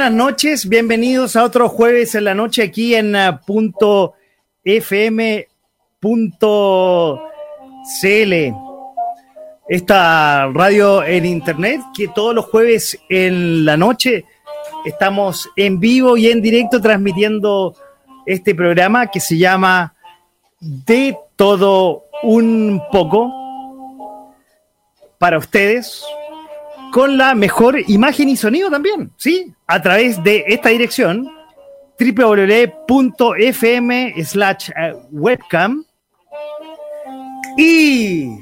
Buenas noches. Bienvenidos a otro jueves en la noche aquí en uh, punto fm.cl. Esta radio en internet que todos los jueves en la noche estamos en vivo y en directo transmitiendo este programa que se llama De todo un poco para ustedes con la mejor imagen y sonido también, ¿sí? A través de esta dirección, www.fm slash eh, webcam. Y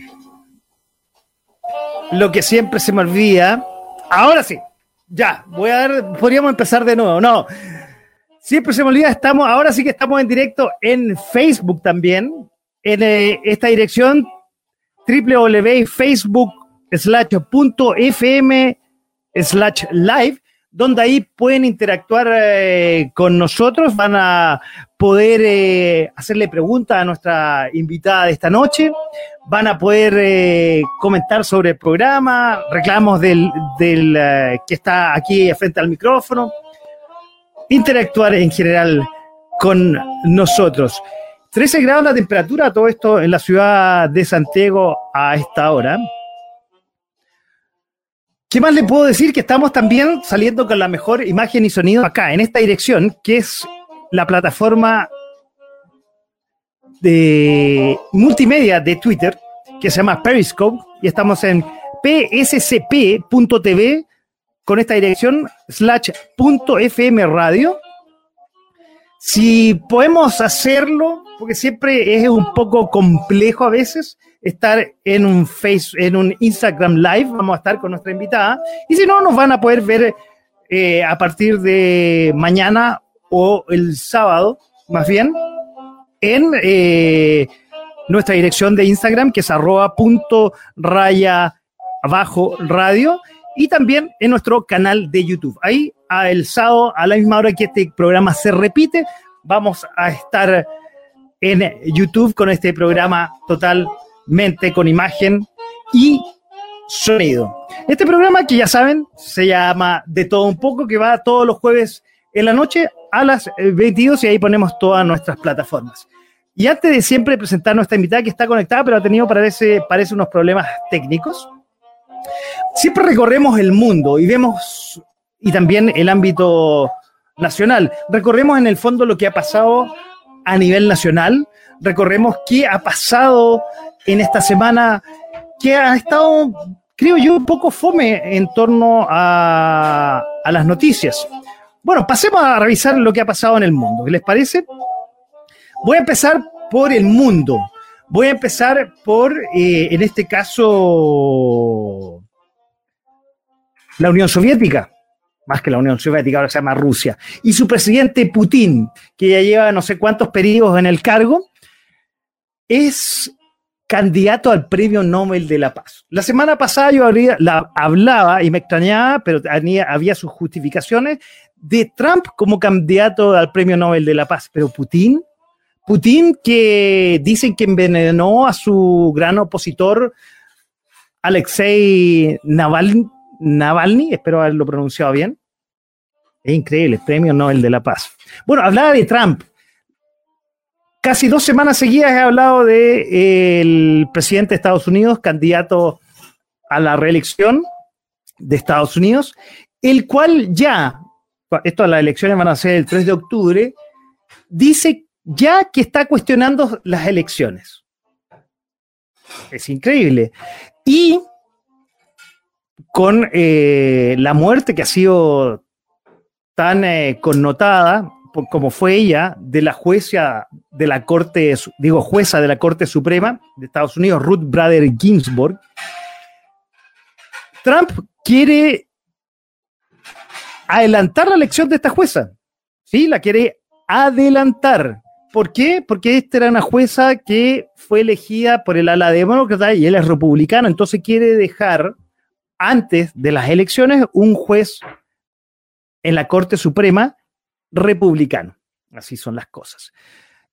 lo que siempre se me olvida, ahora sí, ya, voy a dar, podríamos empezar de nuevo, no. Siempre se me olvida, estamos, ahora sí que estamos en directo en Facebook también, en eh, esta dirección www.facebook slash punto fm slash live, donde ahí pueden interactuar eh, con nosotros, van a poder eh, hacerle preguntas a nuestra invitada de esta noche, van a poder eh, comentar sobre el programa, reclamos del, del que está aquí frente al micrófono, interactuar en general con nosotros. 13 grados la temperatura, todo esto en la ciudad de Santiago a esta hora. ¿Qué más le puedo decir? Que estamos también saliendo con la mejor imagen y sonido acá, en esta dirección, que es la plataforma de multimedia de Twitter, que se llama Periscope, y estamos en pscp.tv con esta dirección, slash punto FM radio. Si podemos hacerlo, porque siempre es un poco complejo a veces, estar en un face, en un Instagram Live, vamos a estar con nuestra invitada, y si no, nos van a poder ver eh, a partir de mañana o el sábado, más bien, en eh, nuestra dirección de Instagram, que es arroba punto raya abajo radio, y también en nuestro canal de YouTube. Ahí, a el sábado, a la misma hora que este programa se repite, vamos a estar en YouTube con este programa total mente con imagen y sonido. Este programa que ya saben se llama De todo un poco, que va todos los jueves en la noche a las 22 y ahí ponemos todas nuestras plataformas. Y antes de siempre presentar nuestra invitada que está conectada, pero ha tenido parece, parece unos problemas técnicos, siempre recorremos el mundo y vemos, y también el ámbito nacional, recorremos en el fondo lo que ha pasado a nivel nacional, recorremos qué ha pasado en esta semana que ha estado, creo yo, un poco fome en torno a, las noticias. Bueno, pasemos a revisar lo que ha pasado en el mundo. ¿Qué les parece? Voy a empezar por el mundo. Voy a empezar por, eh, en este caso, la Unión Soviética, más que la Unión Soviética, ahora se llama Rusia, y su presidente Putin, que ya lleva no sé cuántos periodos en el cargo, es candidato al Premio Nobel de la Paz. La semana pasada yo hablaba y me extrañaba, pero había, había, sus justificaciones de Trump como candidato al Premio Nobel de la Paz, pero Putin, Putin que dicen que envenenó a su gran opositor Alexei Navalny, Navalny, espero haberlo pronunciado bien. Es increíble, Premio Nobel de la Paz. Bueno, hablaba de Trump, casi dos semanas seguidas he hablado del de, presidente de Estados Unidos, candidato a la reelección de Estados Unidos, el cual ya, esto las elecciones van a ser el 3 de octubre, dice ya que está cuestionando las elecciones. Es increíble. Y con eh, la muerte que ha sido tan eh, connotada como fue ella, de la jueza de la Corte, digo, jueza de la Corte Suprema de Estados Unidos, Ruth Bader Ginsburg, Trump quiere adelantar la elección de esta jueza. Sí, la quiere adelantar. ¿Por qué? Porque esta era una jueza que fue elegida por el ala demócrata y él es republicano, entonces quiere dejar antes de las elecciones un juez en la Corte Suprema republicano. Así son las cosas.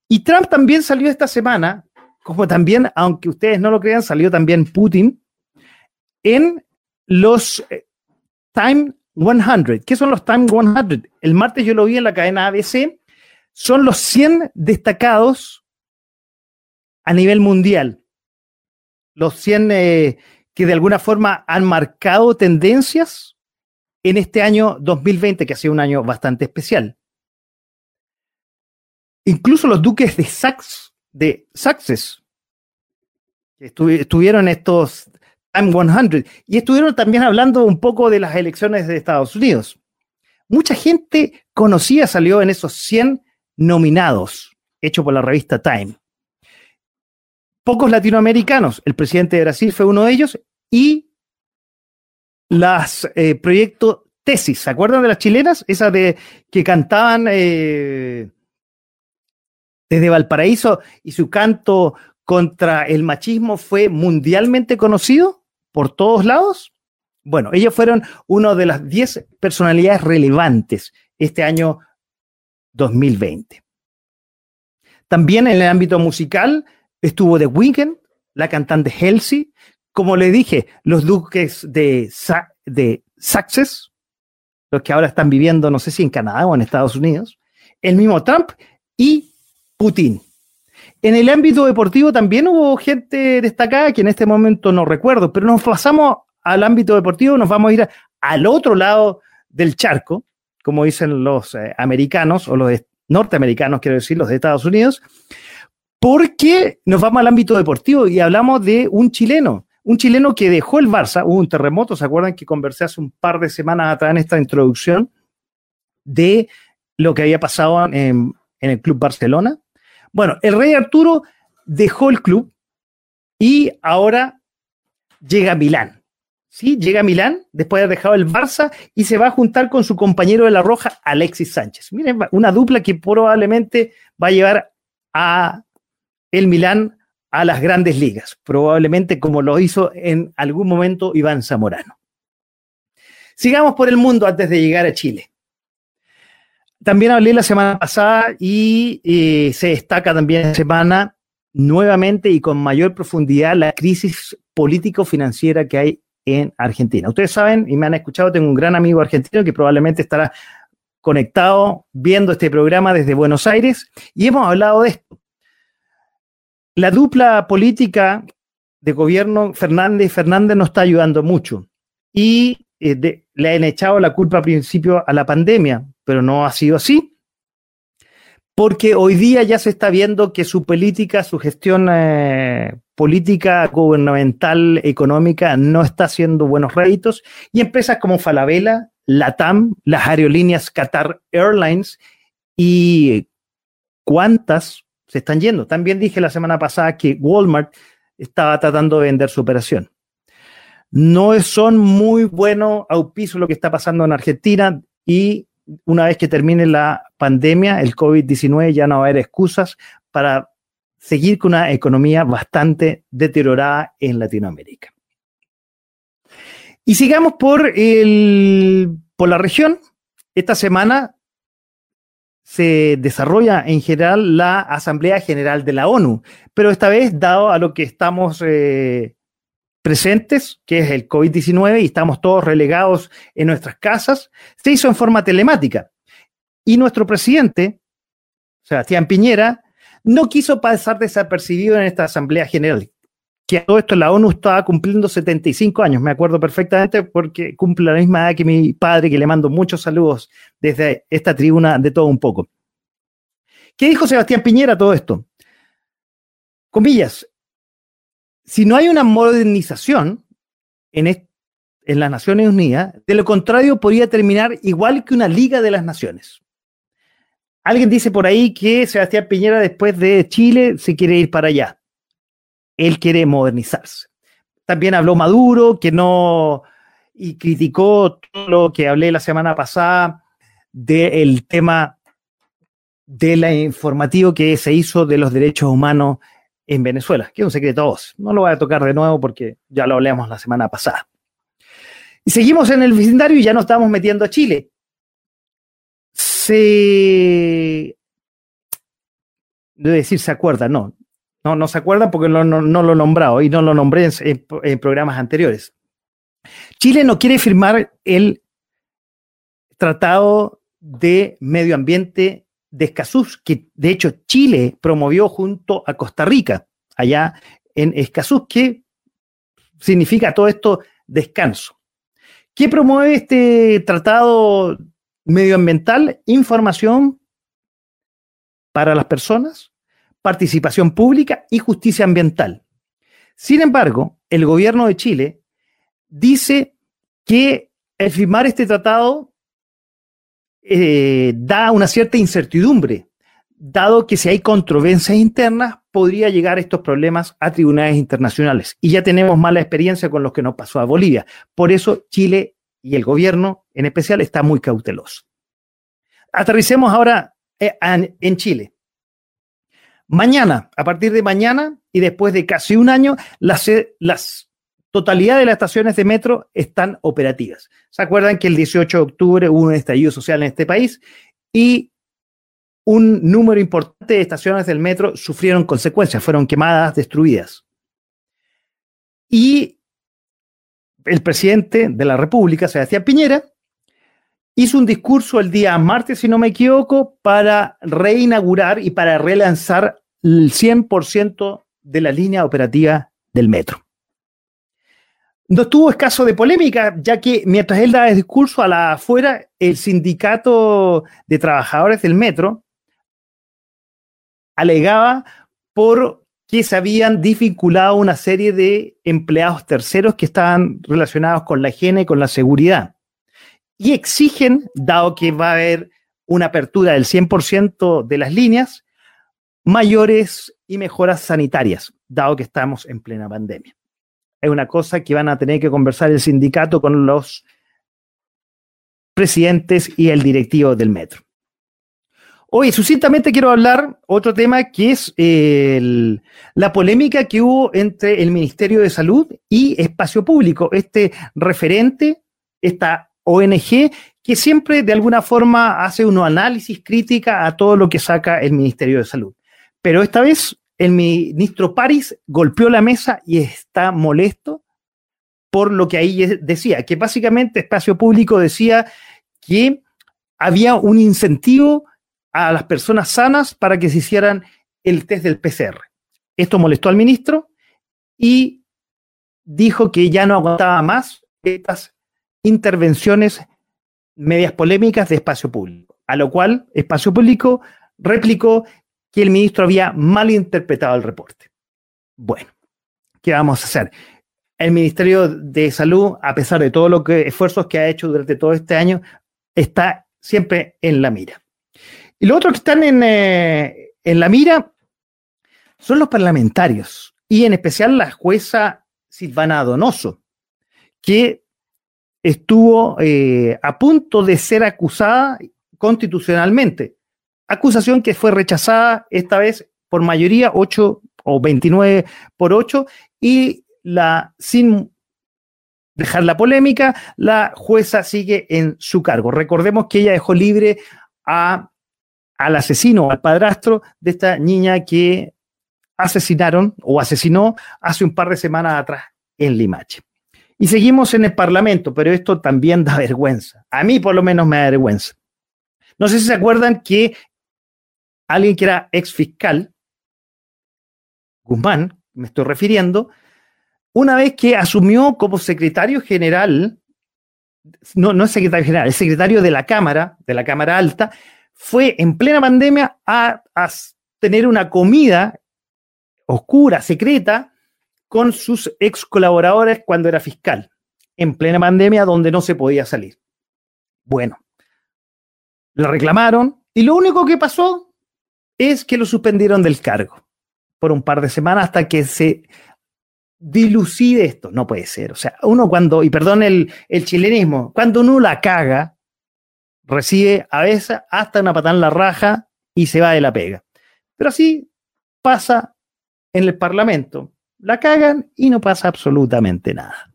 Y Trump también salió esta semana, como también, aunque ustedes no lo crean, salió también Putin en los eh, Time 100. ¿Qué son los Time 100? El martes yo lo vi en la cadena ABC. Son los 100 destacados a nivel mundial. Los 100 eh, que de alguna forma han marcado tendencias en este año 2020, que ha sido un año bastante especial. Incluso los duques de Sax, de Saxes, que estuvieron estos Time 100, y estuvieron también hablando un poco de las elecciones de Estados Unidos. Mucha gente conocida salió en esos 100 nominados, hecho por la revista Time. Pocos latinoamericanos, el presidente de Brasil fue uno de ellos, y las eh, proyectos tesis, ¿se acuerdan de las chilenas? Esas de que cantaban eh, desde Valparaíso y su canto contra el machismo fue mundialmente conocido por todos lados. Bueno, ellos fueron una de las 10 personalidades relevantes este año 2020. También en el ámbito musical estuvo The Weeknd, la cantante Halsey, como le dije, los duques de, de Success, los que ahora están viviendo, no sé si en Canadá o en Estados Unidos, el mismo Trump y Putin. En el ámbito deportivo también hubo gente destacada que en este momento no recuerdo, pero nos pasamos al ámbito deportivo, nos vamos a ir al otro lado del charco, como dicen los eh, americanos o los norteamericanos, quiero decir, los de Estados Unidos, porque nos vamos al ámbito deportivo y hablamos de un chileno, un chileno que dejó el Barça, hubo un terremoto, ¿se acuerdan que conversé hace un par de semanas atrás en esta introducción de lo que había pasado en el Club Barcelona? Bueno, el rey Arturo dejó el club y ahora llega a Milán. ¿Sí? Llega a Milán después de haber dejado el Barça y se va a juntar con su compañero de la Roja, Alexis Sánchez. Miren, una dupla que probablemente va a llevar a el Milán a las grandes ligas, probablemente como lo hizo en algún momento Iván Zamorano. Sigamos por el mundo antes de llegar a Chile. También hablé la semana pasada y eh, se destaca también esta semana nuevamente y con mayor profundidad la crisis político-financiera que hay en Argentina. Ustedes saben y me han escuchado, tengo un gran amigo argentino que probablemente estará conectado viendo este programa desde Buenos Aires y hemos hablado de esto. La dupla política de gobierno Fernández Fernández no está ayudando mucho y eh, le han echado la culpa al principio a la pandemia, pero no ha sido así, porque hoy día ya se está viendo que su política, su gestión eh, política, gubernamental, económica, no está haciendo buenos réditos, y empresas como Falabella, Latam, las aerolíneas Qatar Airlines y cuántas se están yendo. También dije la semana pasada que Walmart estaba tratando de vender su operación. No son muy buenos auspicios lo que está pasando en Argentina y una vez que termine la pandemia, el COVID-19, ya no va a haber excusas para seguir con una economía bastante deteriorada en Latinoamérica. Y sigamos por, el, por la región. Esta semana se desarrolla en general la Asamblea General de la ONU, pero esta vez, dado a lo que estamos eh, presentes, que es el COVID-19, y estamos todos relegados en nuestras casas, se hizo en forma telemática. Y nuestro presidente, Sebastián Piñera, no quiso pasar desapercibido en esta Asamblea General, que a todo esto la ONU estaba cumpliendo 75 años, me acuerdo perfectamente porque cumple la misma edad que mi padre, que le mando muchos saludos desde esta tribuna de todo un poco. ¿Qué dijo Sebastián Piñera a todo esto? Comillas, si no hay una modernización en, en las Naciones Unidas, de lo contrario podría terminar igual que una Liga de las Naciones. Alguien dice por ahí que Sebastián Piñera después de Chile se quiere ir para allá. Él quiere modernizarse. También habló Maduro, que no, y criticó todo lo que hablé la semana pasada del tema del informativo que se hizo de los derechos humanos en Venezuela, que es un secreto a voz. No lo voy a tocar de nuevo porque ya lo hablamos la semana pasada. Y seguimos en el vecindario y ya nos estamos metiendo a Chile. Se... Debe decir, se acuerdan, no. No, no se acuerdan porque no, lo he nombrado y no lo nombré en programas anteriores. Chile no quiere firmar el Tratado de Medio Ambiente de Escazú, que de hecho Chile promovió junto a Costa Rica, allá en Escazú, que significa todo esto descanso. ¿Qué promueve este tratado medioambiental? Información para las personas, participación pública y justicia ambiental. Sin embargo, el gobierno de Chile dice que el firmar este tratado eh, da una cierta incertidumbre, dado que si hay controversias internas, podría llegar estos problemas a tribunales internacionales. Y ya tenemos mala experiencia con lo que nos pasó a Bolivia. Por eso Chile y el gobierno en especial está muy cauteloso. Aterricemos ahora eh, en Chile. Mañana, a partir de mañana y después de casi un año, las, las totalidad de las estaciones de metro están operativas. ¿Se acuerdan que el 18 de octubre hubo un estallido social en este país y un número importante de estaciones del metro sufrieron consecuencias, fueron quemadas, destruidas? Y el presidente de la República, Sebastián Piñera, hizo un discurso el día martes, si no me equivoco, para reinaugurar y para relanzar el 100% de la línea operativa del metro. No estuvo escaso de polémica, ya que mientras él daba el discurso a la afuera, el sindicato de trabajadores del metro alegaba por que se habían dificultado una serie de empleados terceros que estaban relacionados con la higiene y con la seguridad. Y exigen, dado que va a haber una apertura del 100% de las líneas, mayores y mejoras sanitarias, dado que estamos en plena pandemia es una cosa que van a tener que conversar el sindicato con los presidentes y el directivo del metro. Hoy, sucintamente quiero hablar otro tema que es la polémica que hubo entre el Ministerio de Salud y Espacio Público, este referente, esta ONG que siempre de alguna forma hace un análisis crítica a todo lo que saca el Ministerio de Salud. Pero esta vez el ministro París golpeó la mesa y está molesto por lo que ahí decía, que básicamente Espacio Público decía que había un incentivo a las personas sanas para que se hicieran el test del PCR. Esto molestó al ministro y dijo que ya no aguantaba más estas intervenciones medias polémicas de espacio público, a lo cual espacio público replicó que el ministro había malinterpretado el reporte. Bueno, ¿qué vamos a hacer? El Ministerio de Salud, a pesar de todos los esfuerzos que ha hecho durante todo este año, está siempre en la mira. Y los otros que están en, eh, en la mira son los parlamentarios, y en especial la jueza Silvana Donoso, que estuvo eh, a punto de ser acusada constitucionalmente acusación que fue rechazada esta vez por mayoría, 8 o 29 por 8, y la, sin dejar la polémica, la jueza sigue en su cargo. Recordemos que ella dejó libre a, al asesino, al padrastro de esta niña que asesinaron o asesinó hace un par de semanas atrás en Limache. Y seguimos en el Parlamento, pero esto también da vergüenza. A mí por lo menos me da vergüenza. No sé si se acuerdan que alguien que era ex fiscal, Guzmán, me estoy refiriendo, una vez que asumió como secretario general, no, no es secretario general, es secretario de la Cámara, de la Cámara Alta, fue en plena pandemia a, tener una comida oscura, secreta, con sus ex colaboradores cuando era fiscal, en plena pandemia donde no se podía salir. Bueno, le reclamaron y lo único que pasó es que lo suspendieron del cargo por un par de semanas hasta que se dilucide esto. No puede ser. O sea, uno cuando, y perdón el, el chilenismo, cuando uno la caga, recibe a veces hasta una patada en la raja y se va de la pega. Pero así pasa en el Parlamento. La cagan y no pasa absolutamente nada.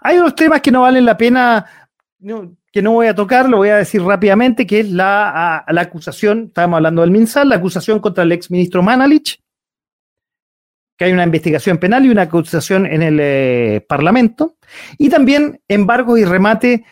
Hay unos temas que no valen la pena, que no voy a tocar, lo voy a decir rápidamente, que es la, la acusación, estábamos hablando del MinSal, la acusación contra el exministro Manalich, que hay una investigación penal y una acusación en el eh, Parlamento, y también embargos y remate,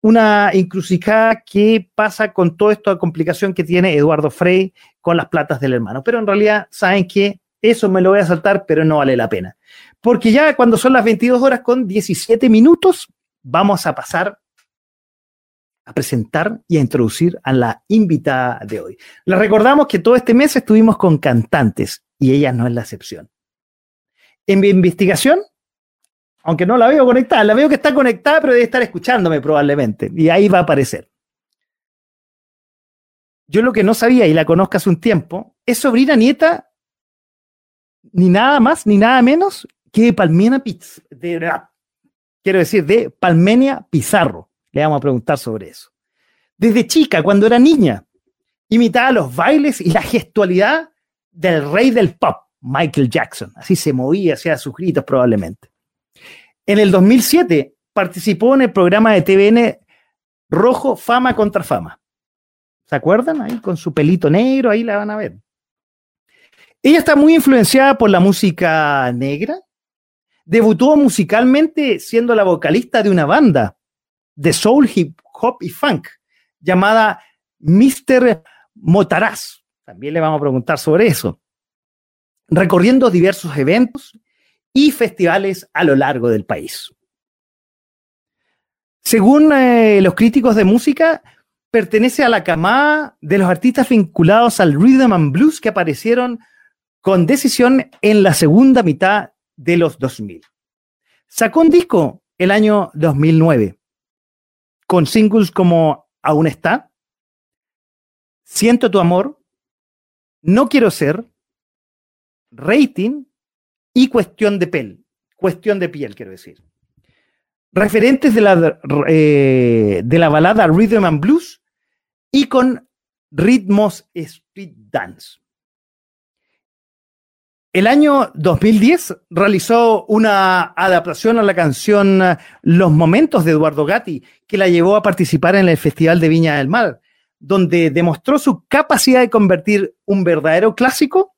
una encrucijada que pasa con toda esta complicación que tiene Eduardo Frey con las platas del hermano. Pero en realidad, saben que eso me lo voy a saltar, pero no vale la pena. Porque ya cuando son las 22 horas con 17 minutos, vamos a pasar a presentar y a introducir a la invitada de hoy. Les recordamos que todo este mes estuvimos con cantantes y ella no es la excepción. En mi investigación, aunque no la veo conectada, la veo que está conectada, pero debe estar escuchándome probablemente y ahí va a aparecer. Yo lo que no sabía y la conozco hace un tiempo, es sobrina nieta ni nada más ni nada menos que Palmena Pizarro. Quiero decir, de Palmenia Pizarro. Le vamos a preguntar sobre eso. Desde chica, cuando era niña, imitaba los bailes y la gestualidad del rey del pop, Michael Jackson. Así se movía, hacía sus gritos probablemente. En el 2007 participó en el programa de TVN Rojo Fama contra Fama. ¿Se acuerdan? Ahí con su pelito negro, ahí la van a ver. Ella está muy influenciada por la música negra. Debutó musicalmente siendo la vocalista de una banda de soul, hip hop y funk llamada Mr. Motaraz. También le vamos a preguntar sobre eso. Recorriendo diversos eventos y festivales a lo largo del país. Según eh, los críticos de música, pertenece a la camada de los artistas vinculados al rhythm and blues que aparecieron con decisión en la segunda mitad de los 2000. Sacó un disco el año 2009 con singles como Aún está, Siento tu amor, No quiero ser, Rating y Cuestión de piel, Cuestión de piel, quiero decir. Referentes de la, eh, de la balada Rhythm and Blues y con ritmos speed dance. El año 2010 realizó una adaptación a la canción eh, Los Momentos de Eduardo Gatti, que la llevó a participar en el Festival de Viña del Mar, donde demostró su capacidad de convertir un verdadero clásico,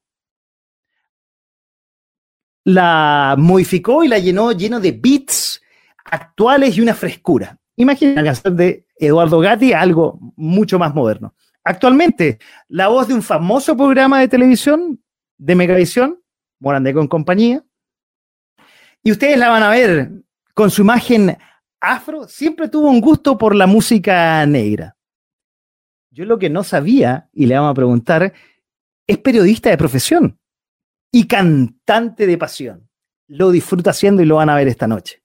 la modificó y la llenó lleno de beats actuales y una frescura. Imagina la canción de Eduardo Gatti, algo mucho más moderno. Actualmente, la voz de un famoso programa de televisión de Megavisión Morandé con compañía. Y ustedes la van a ver con su imagen afro, siempre tuvo un gusto por la música negra. Yo lo que no sabía, y le vamos a preguntar, es periodista de profesión y cantante de pasión. Lo disfruta haciendo y lo van a ver esta noche.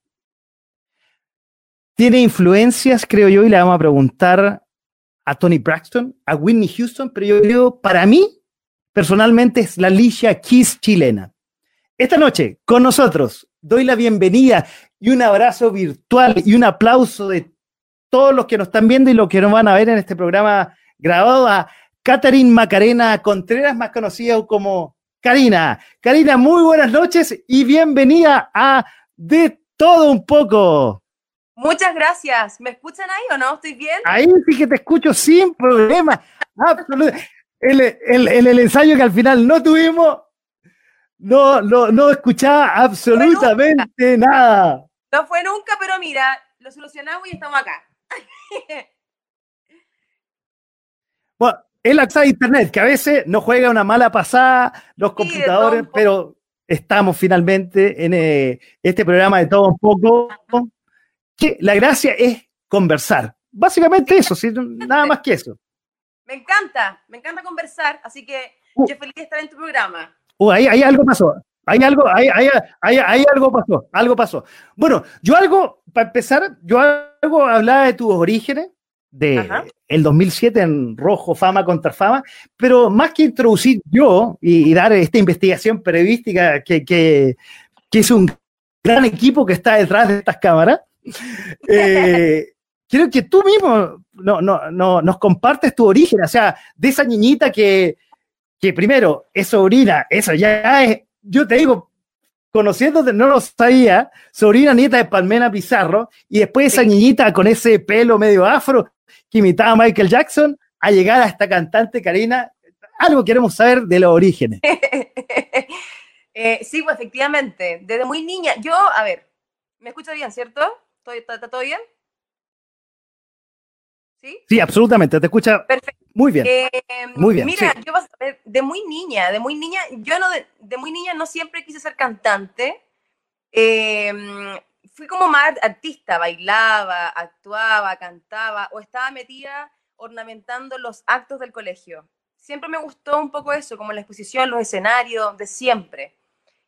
Tiene influencias, creo yo, y le vamos a preguntar a Tony Braxton, a Whitney Houston, pero yo creo, para mí, personalmente es la Alicia Keys chilena. Esta noche, con nosotros, doy la bienvenida y un abrazo virtual y un aplauso de todos los que nos están viendo y los que nos van a ver en este programa grabado a Catherine Macarena Contreras, más conocida como Karina. Karina, muy buenas noches y bienvenida a De Todo Un Poco. Muchas gracias. ¿Me escuchan ahí o no? ¿Estoy bien? Ahí sí que te escucho sin problema. Absolutamente el, el, ensayo que al final no tuvimos, no, no, no escuchaba absolutamente nada. No fue nunca, pero mira, lo solucionamos y estamos acá. bueno, es la de internet, que a veces nos juega una mala pasada los computadores, pero estamos finalmente en eh, este programa de todo un poco. Que la gracia es conversar. Básicamente eso, nada más que eso. Me encanta, me encanta conversar, así que uh. yo feliz de estar en tu programa. Uh, ahí, algo pasó. Hay algo, hay, hay, algo pasó, algo pasó. Bueno, yo algo, para empezar, yo algo hablaba de tus orígenes, de el 2007 en Rojo, Fama contra Fama, pero más que introducir yo y, dar esta investigación periodística que, que es un gran equipo que está detrás de estas cámaras. Eh, quiero que tú mismo no, no, no, nos compartes tu origen, o sea, de esa niñita que, que primero es sobrina, eso ya es, yo te digo, conociéndote, no lo sabía, sobrina nieta de Palmena Pizarro, y después esa niñita con ese pelo medio afro que imitaba a Michael Jackson, a llegar a esta cantante Karina, algo queremos saber de los orígenes. eh, sí, pues efectivamente, desde muy niña, yo, a ver, ¿me escucho bien, cierto? ¿Está, todo bien? ¿Sí? Sí, absolutamente, te escucha Perfecto. muy bien. Eh, muy bien. Mira, yo de muy niña, de muy niña, yo no de, de muy niña no siempre quise ser cantante. Eh, fui como más artista, bailaba, actuaba, cantaba o estaba metida ornamentando los actos del colegio. Siempre me gustó un poco eso, como la exposición, los escenarios, de siempre.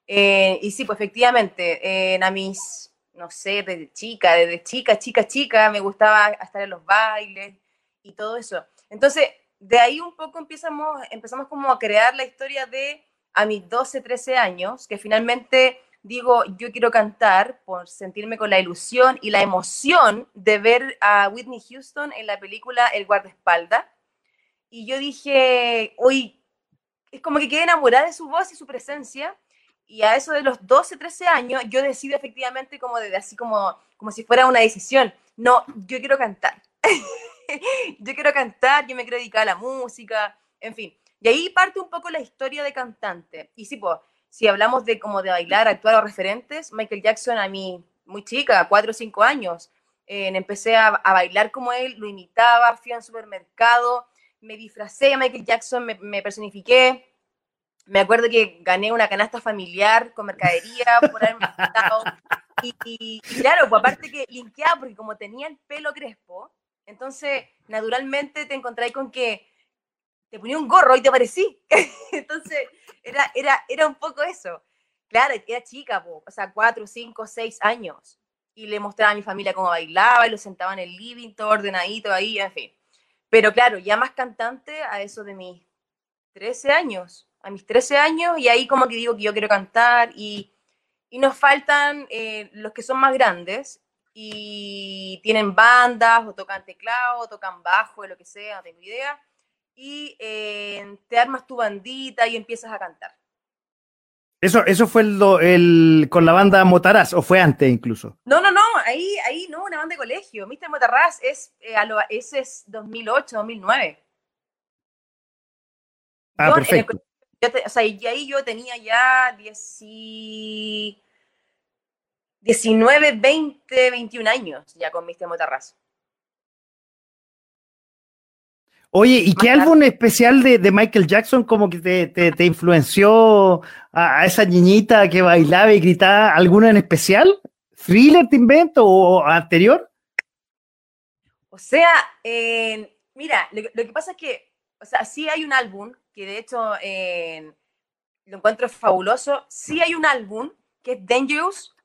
Eh, y sí, pues efectivamente, en a mis, no sé, desde chica, desde chica, chica, chica, me gustaba estar en los bailes y todo eso. Entonces, de ahí un poco empezamos, empezamos como a crear la historia de a mis 12, 13 años, que finalmente digo, yo quiero cantar por sentirme con la ilusión y la emoción de ver a Whitney Houston en la película El guardaespaldas. Y yo dije, hoy es como que quedé enamorada de su voz y su presencia. Y a eso de los 12, 13 años, yo decido efectivamente como de, así como, como si fuera una decisión. No, yo quiero cantar. yo quiero cantar, yo me quiero dedicar a la música, en fin. Y ahí parte un poco la historia de cantante. Y sí, pues, si hablamos de como de bailar, actuar o referentes, Michael Jackson a mí, muy chica, cuatro o cinco años, eh, empecé a, bailar como él, lo imitaba, fui a un supermercado, me disfracé a Michael Jackson, me, personifiqué. Me acuerdo que gané una canasta familiar con mercadería por haberme y, y, claro, pues aparte que linkeaba, porque como tenía el pelo crespo, entonces naturalmente te encontráis con que te ponía un gorro y te parecí. Entonces, era, era, era un poco eso. Claro, era chica, o sea, cuatro, cinco, seis años. Y le mostraba a mi familia cómo bailaba y lo sentaba en el living, todo ordenadito ahí, en fin. Pero claro, ya más cantante a eso de mis 13 años. A mis 13 años, y ahí como que digo que yo quiero cantar y, y nos faltan eh, los que son más grandes y tienen bandas o tocan teclado, o tocan bajo, o lo que sea, no tengo idea y eh, te armas tu bandita y empiezas a cantar. Eso, eso fue el, el, con la banda Motaraz, o fue antes incluso. No, no, no, ahí, ahí no, una banda de colegio. Mr. Motaraz es, eh, ese es 2008, 2009. Ah, perfecto. O sea, y ahí yo tenía ya 19, 20, 21 años ya con Mr. Motarraz. Oye, ¿y qué álbum especial de, Michael Jackson como que te, influenció a, esa niñita que bailaba y gritaba? ¿Alguna en especial? ¿Thriller te invento o anterior? O sea, mira, lo, que pasa es que, o sea, sí hay un álbum que de hecho lo encuentro fabuloso. Sí hay un álbum que es Dangerous.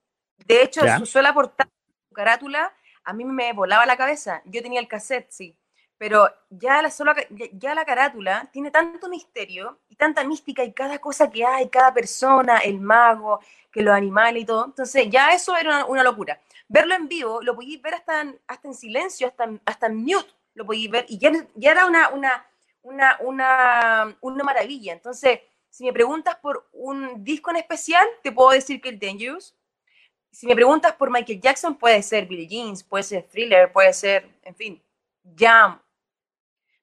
De hecho, su sola portada, su carátula, a mí me volaba la cabeza. Yo tenía el cassette, sí pero ya la, solo, ya la carátula tiene tanto misterio y tanta mística y cada cosa que hay, cada persona, el mago, que los animales y todo. Entonces ya eso era una, locura. Verlo en vivo, lo podéis ver hasta en, hasta en silencio, hasta, hasta en mute, lo podéis ver y ya, ya era una, una, una, una, una maravilla. Entonces, si me preguntas por un disco en especial, te puedo decir que el Dangerous. Si me preguntas por Michael Jackson, puede ser Billie Jeans, puede ser Thriller, puede ser, en fin, Jam,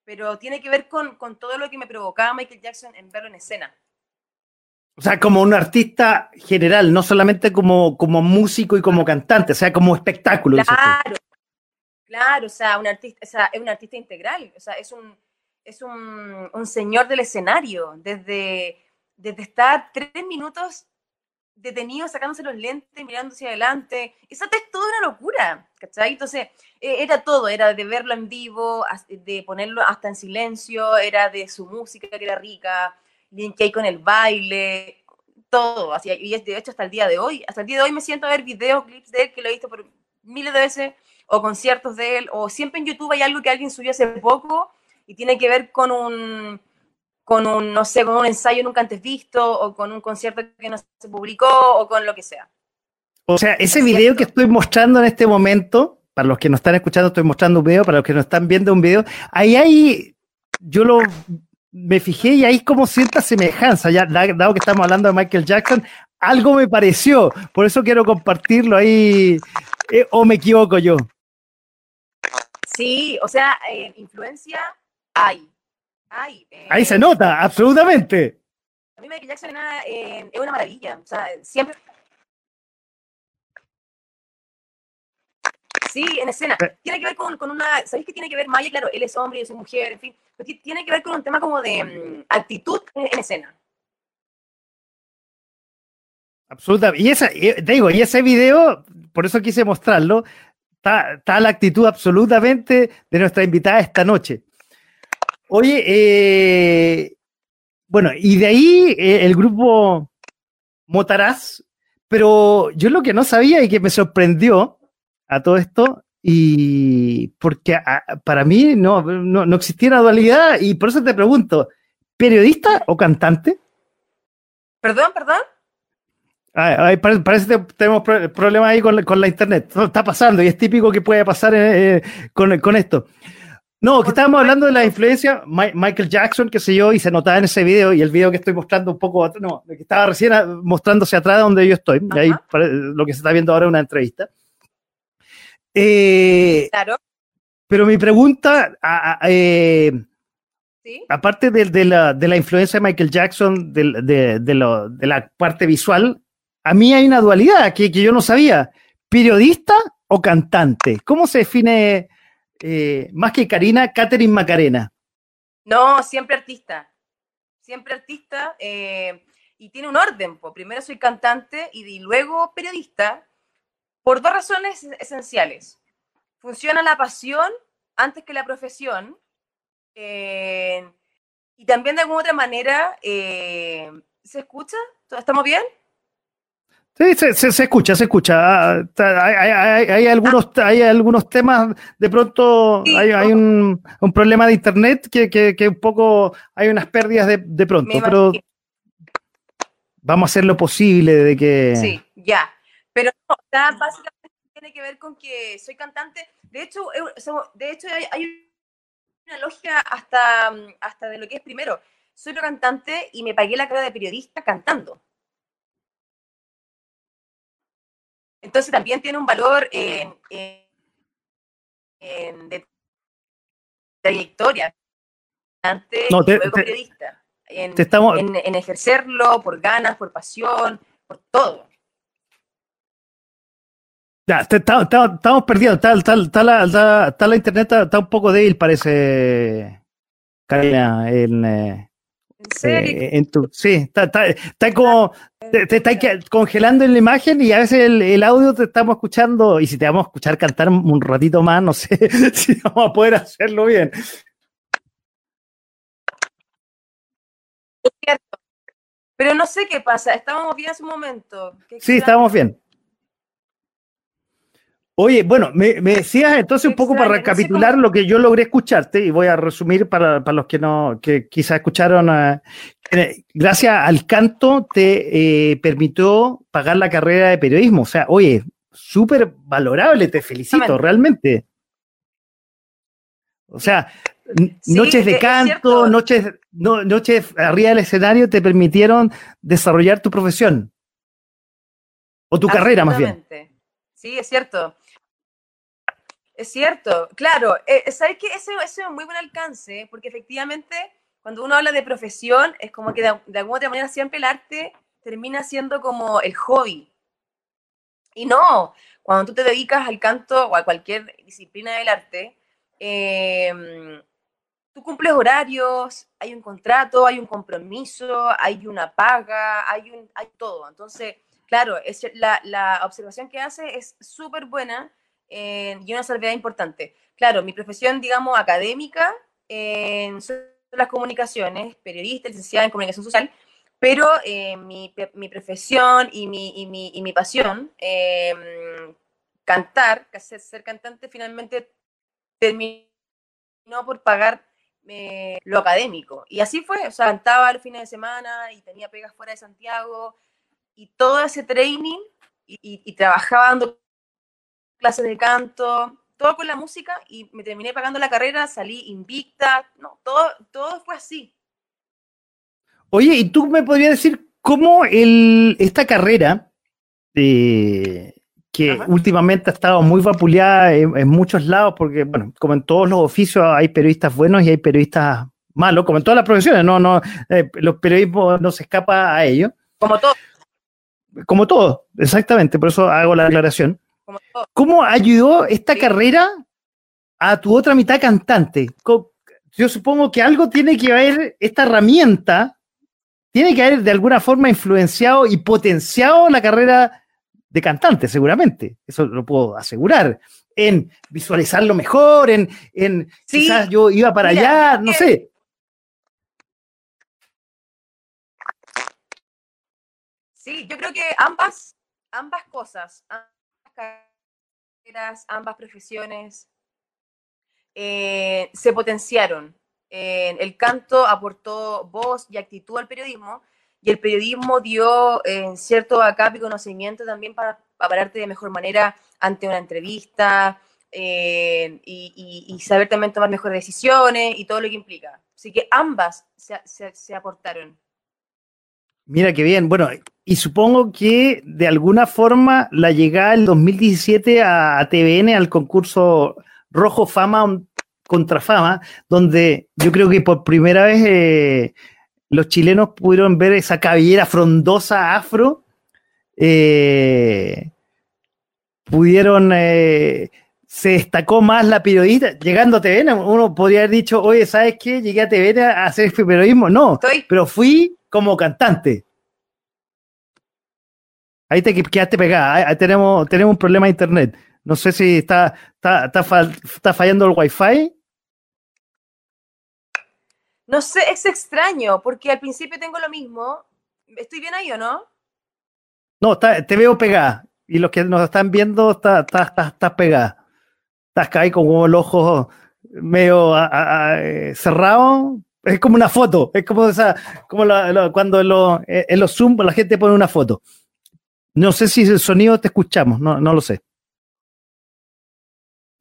pero tiene que ver con, todo lo que me provocaba Michael Jackson en verlo en escena. O sea, como un artista general, no solamente como, como músico y como cantante, o sea, como espectáculo. Claro, claro, o sea, un artista, o sea, es un artista integral, o sea, es un, es un, un señor del escenario, desde, desde estar tres minutos detenido sacándose los lentes, mirando hacia adelante. Eso es toda una locura, ¿cachai? Entonces, e, era todo, era de verlo en vivo, de ponerlo hasta en silencio, era de su música que era rica, que hay con el baile, todo. Así, y de hecho, hasta el día de hoy, hasta el día de hoy me siento a ver videos, clips de él que lo he visto por miles de veces, o conciertos de él, o siempre en YouTube hay algo que alguien subió hace poco y tiene que ver con un con un, no sé, con un ensayo nunca antes visto, o con un concierto que no se publicó, o con lo que sea. O sea, ese video que estoy mostrando en este momento, para los que no están escuchando, estoy mostrando un video, para los que no están viendo un video, ahí hay, yo lo me fijé y hay como cierta semejanza, ya dado que estamos hablando de Michael Jackson, algo me pareció, por eso quiero compartirlo ahí, eh, o me equivoco yo. Sí, o sea, eh, influencia hay. Eh, ahí se nota, absolutamente. A mí Michael Jackson es una maravilla, o sea, siempre Sí, en escena. Tiene que ver con, con una. ¿Sabéis qué tiene que ver Maya? Claro, él es hombre y es mujer, en fin. tiene que ver con un tema como de mm, actitud en, escena. Absolutamente. Y esa, te digo, y ese video, por eso quise mostrarlo, está, la actitud absolutamente de nuestra invitada esta noche. Oye, eh, bueno, y de ahí eh, el grupo Motaraz, pero yo lo que no sabía y que me sorprendió a todo esto y porque para mí no, no, existía una dualidad y por eso te pregunto, ¿periodista o cantante? Perdón, perdón. parece que tenemos problemas ahí con, la internet. Está pasando y es típico que puede pasar eh, eh, con, esto. No, que estábamos hablando de la influencia, Michael Jackson, qué sé yo, y se notaba en ese video, y el video que estoy mostrando un poco, no, que estaba recién mostrándose atrás de donde yo estoy, y ahí lo que se está viendo ahora es una entrevista. Eh, claro. Pero mi pregunta, eh, aparte de, la, influencia de Michael Jackson, de, la parte visual, a mí hay una dualidad que, yo no sabía. ¿Periodista o cantante? ¿Cómo se define eh, más que Karina, Catherine Macarena? No, siempre artista. Siempre artista. y tiene un orden. Primero soy cantante y luego periodista por dos razones esenciales. Funciona la pasión antes que la profesión. Eh, y también de alguna otra manera, eh, ¿se escucha? ¿Estamos bien? Sí, se, escucha, se escucha. Ah, hay, algunos, hay algunos temas, de pronto hay, un, problema de internet que, que, un poco hay unas pérdidas de, pronto, pero vamos a hacer lo posible de que... Sí, ya. Pero no, básicamente tiene que ver con que soy cantante. De hecho, de hecho hay, una lógica hasta, hasta de lo que es primero. Soy una cantante y me pagué la cara de periodista cantando. Entonces también tiene un valor en, de trayectoria. no, te, periodista. En, en ejercerlo por ganas, por pasión, por todo. Ya, estamos perdiendo. Está, la, internet, está, un poco débil, parece, Karina. En, eh, eh, en tu, sí, está, como. Te, está congelando en la imagen y a veces el, audio te estamos escuchando. Y si te vamos a escuchar cantar un ratito más, no sé si vamos a poder hacerlo bien. Es cierto. Pero no sé qué pasa. Estábamos bien hace un momento. Sí, estábamos bien. Oye, bueno, me, decías entonces un poco para recapitular lo que yo logré escucharte y voy a resumir para, los que no, que quizás escucharon. Eh, gracias al canto te eh, permitió pagar la carrera de periodismo. O sea, oye, súper valorable, te felicito, realmente. O sea, noches de canto, noches, noches arriba del escenario te permitieron desarrollar tu profesión. O tu carrera, más bien. Sí, es cierto. Es cierto, claro. Eh, ¿Sabes qué? Ese, es un muy buen alcance, porque efectivamente, cuando uno habla de profesión, es como que de, alguna otra manera siempre el arte termina siendo como el hobby. Y no, cuando tú te dedicas al canto o a cualquier disciplina del arte, em, tú cumples horarios, hay un contrato, hay un compromiso, hay una paga, hay, un, hay todo. Entonces, claro, es, la, la observación que hace es súper buena y una salvedad importante. Claro, mi profesión, digamos, académica en son las comunicaciones, periodista, licenciada en comunicación social, pero eh, mi, mi, profesión y mi, y mi, y mi pasión, eh, cantar, ser cantante, finalmente terminó por pagar eh, lo académico. Y así fue, o sea, cantaba los fines de semana y tenía pegas fuera de Santiago y todo ese training y, trabajaba dando clases de canto, todo con la música y me terminé pagando la carrera, salí invicta, no, todo, todo fue así. Oye, ¿y tú me podrías decir cómo el, esta carrera, que últimamente ha estado muy vapuleada en, muchos lados, porque, bueno, como en todos los oficios hay periodistas buenos y hay periodistas malos, como en todas las profesiones, no, no, eh, los periodismos no se escapa a ello. Como todo. Como todo, exactamente, por eso hago la aclaración. ¿Cómo ayudó esta carrera a tu otra mitad cantante? Yo supongo que algo tiene que ver esta herramienta, tiene que haber de alguna forma influenciado y potenciado la carrera de cantante, seguramente. Eso lo puedo asegurar. En visualizarlo mejor, en, en quizás yo iba para allá, no sé. Sí, yo creo que ambas, ambas cosas, ambas profesiones eh, se potenciaron. el canto aportó voz y actitud al periodismo y el periodismo dio en cierto acá y conocimiento también para, pararte de mejor manera ante una entrevista eh, y, saber también tomar mejores decisiones y todo lo que implica. Así que ambas se aportaron. Mira qué bien. Bueno, y supongo que de alguna forma la llegada del 2017 a, TVN al concurso Rojo Fama contra Fama, donde yo creo que por primera vez eh, los chilenos pudieron ver esa cabellera frondosa afro, eh, pudieron, eh, se destacó más la periodista, llegando a TVN, uno podría haber dicho, oye, ¿sabes qué? Llegué a TVN a hacer periodismo, no, pero fui como cantante. Ahí te quedaste pegada. Ahí tenemos, tenemos un problema de internet. No sé si está, está, está, fallando el wifi. No sé, es extraño, porque al principio tengo lo mismo. ¿Estoy bien ahí o no? No, te veo pegada. Y los que nos están viendo, estás está, está, pegada. Estás ahí con el ojo medio eh, cerrado, es como una foto, es como esa, como cuando eh, en, los Zoom la gente pone una foto. No sé si el sonido te escuchamos, no, no lo sé.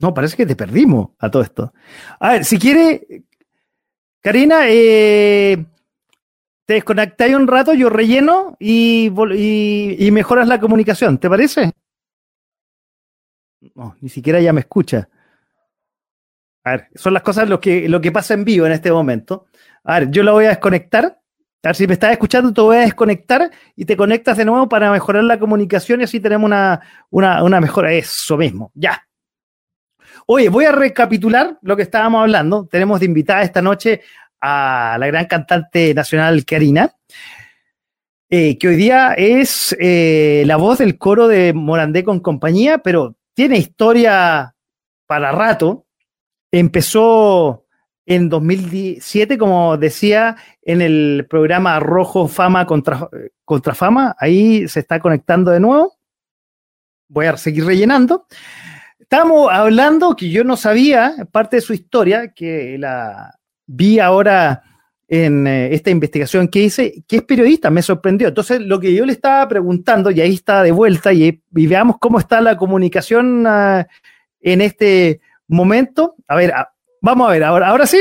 No, parece que te perdimos a todo esto. A ver, si quiere, Karina, eh, te desconectáis un rato, yo relleno y, y, mejoras la comunicación, ¿te parece? No, ni siquiera ya me escucha. A ver, son las cosas lo que, lo que pasa en vivo en este momento. A ver, yo la voy a desconectar. A ver, si me estás escuchando, te voy a desconectar y te conectas de nuevo para mejorar la comunicación y así tenemos una, una, una mejora. Eso mismo, ya. Oye, voy a recapitular lo que estábamos hablando. Tenemos de invitada esta noche a la gran cantante nacional Karina, eh, que hoy día es eh, la voz del coro de Morandé con compañía, pero tiene historia para rato. Empezó en 2007, como decía, en el programa Rojo Fama contra, contra Fama. Ahí se está conectando de nuevo. Voy a seguir rellenando. Estamos hablando que yo no sabía parte de su historia, que la vi ahora en eh, esta investigación que hice, que es periodista, me sorprendió. Entonces, lo que yo le estaba preguntando, y ahí está de vuelta, y, veamos cómo está la comunicación ah, en este momento. A ver, Vamos a ver, ahora, ahora sí.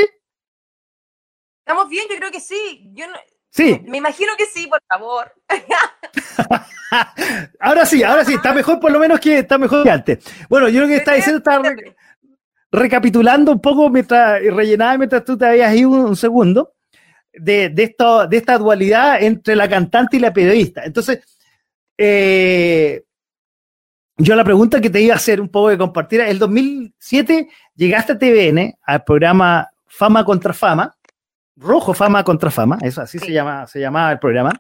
¿Estamos bien? Yo creo que sí. Yo sí. Me imagino que sí, por favor. ahora sí, ahora sí, está mejor por lo menos que está mejor que antes. Bueno, yo lo que está diciendo está recapitulando un poco mientras rellenaba mientras tú te habías ido un, segundo de, esto, de esta dualidad entre la cantante y la periodista. Entonces, eh, yo la pregunta que te iba a hacer un poco de compartir, el 2007 llegaste a TVN, al programa Fama contra Fama, Rojo Fama contra Fama, eso así se, llama, se llamaba el programa.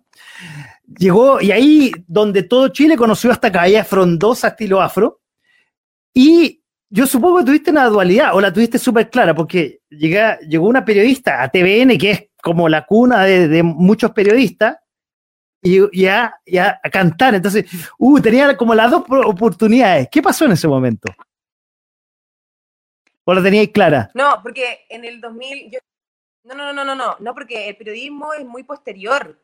Llegó, y ahí donde todo Chile conoció esta calle frondosa estilo afro, y yo supongo que tuviste una dualidad, o la tuviste súper clara, porque llegó una periodista a TVN, que es como la cuna de muchos periodistas, y ya, ya a cantar. Entonces, uh, tenía como las dos oportunidades. ¿Qué pasó en ese momento? ¿O la teníais clara? No, porque en el 2000, yo, No, no, no, no, no, no, porque el periodismo es muy posterior.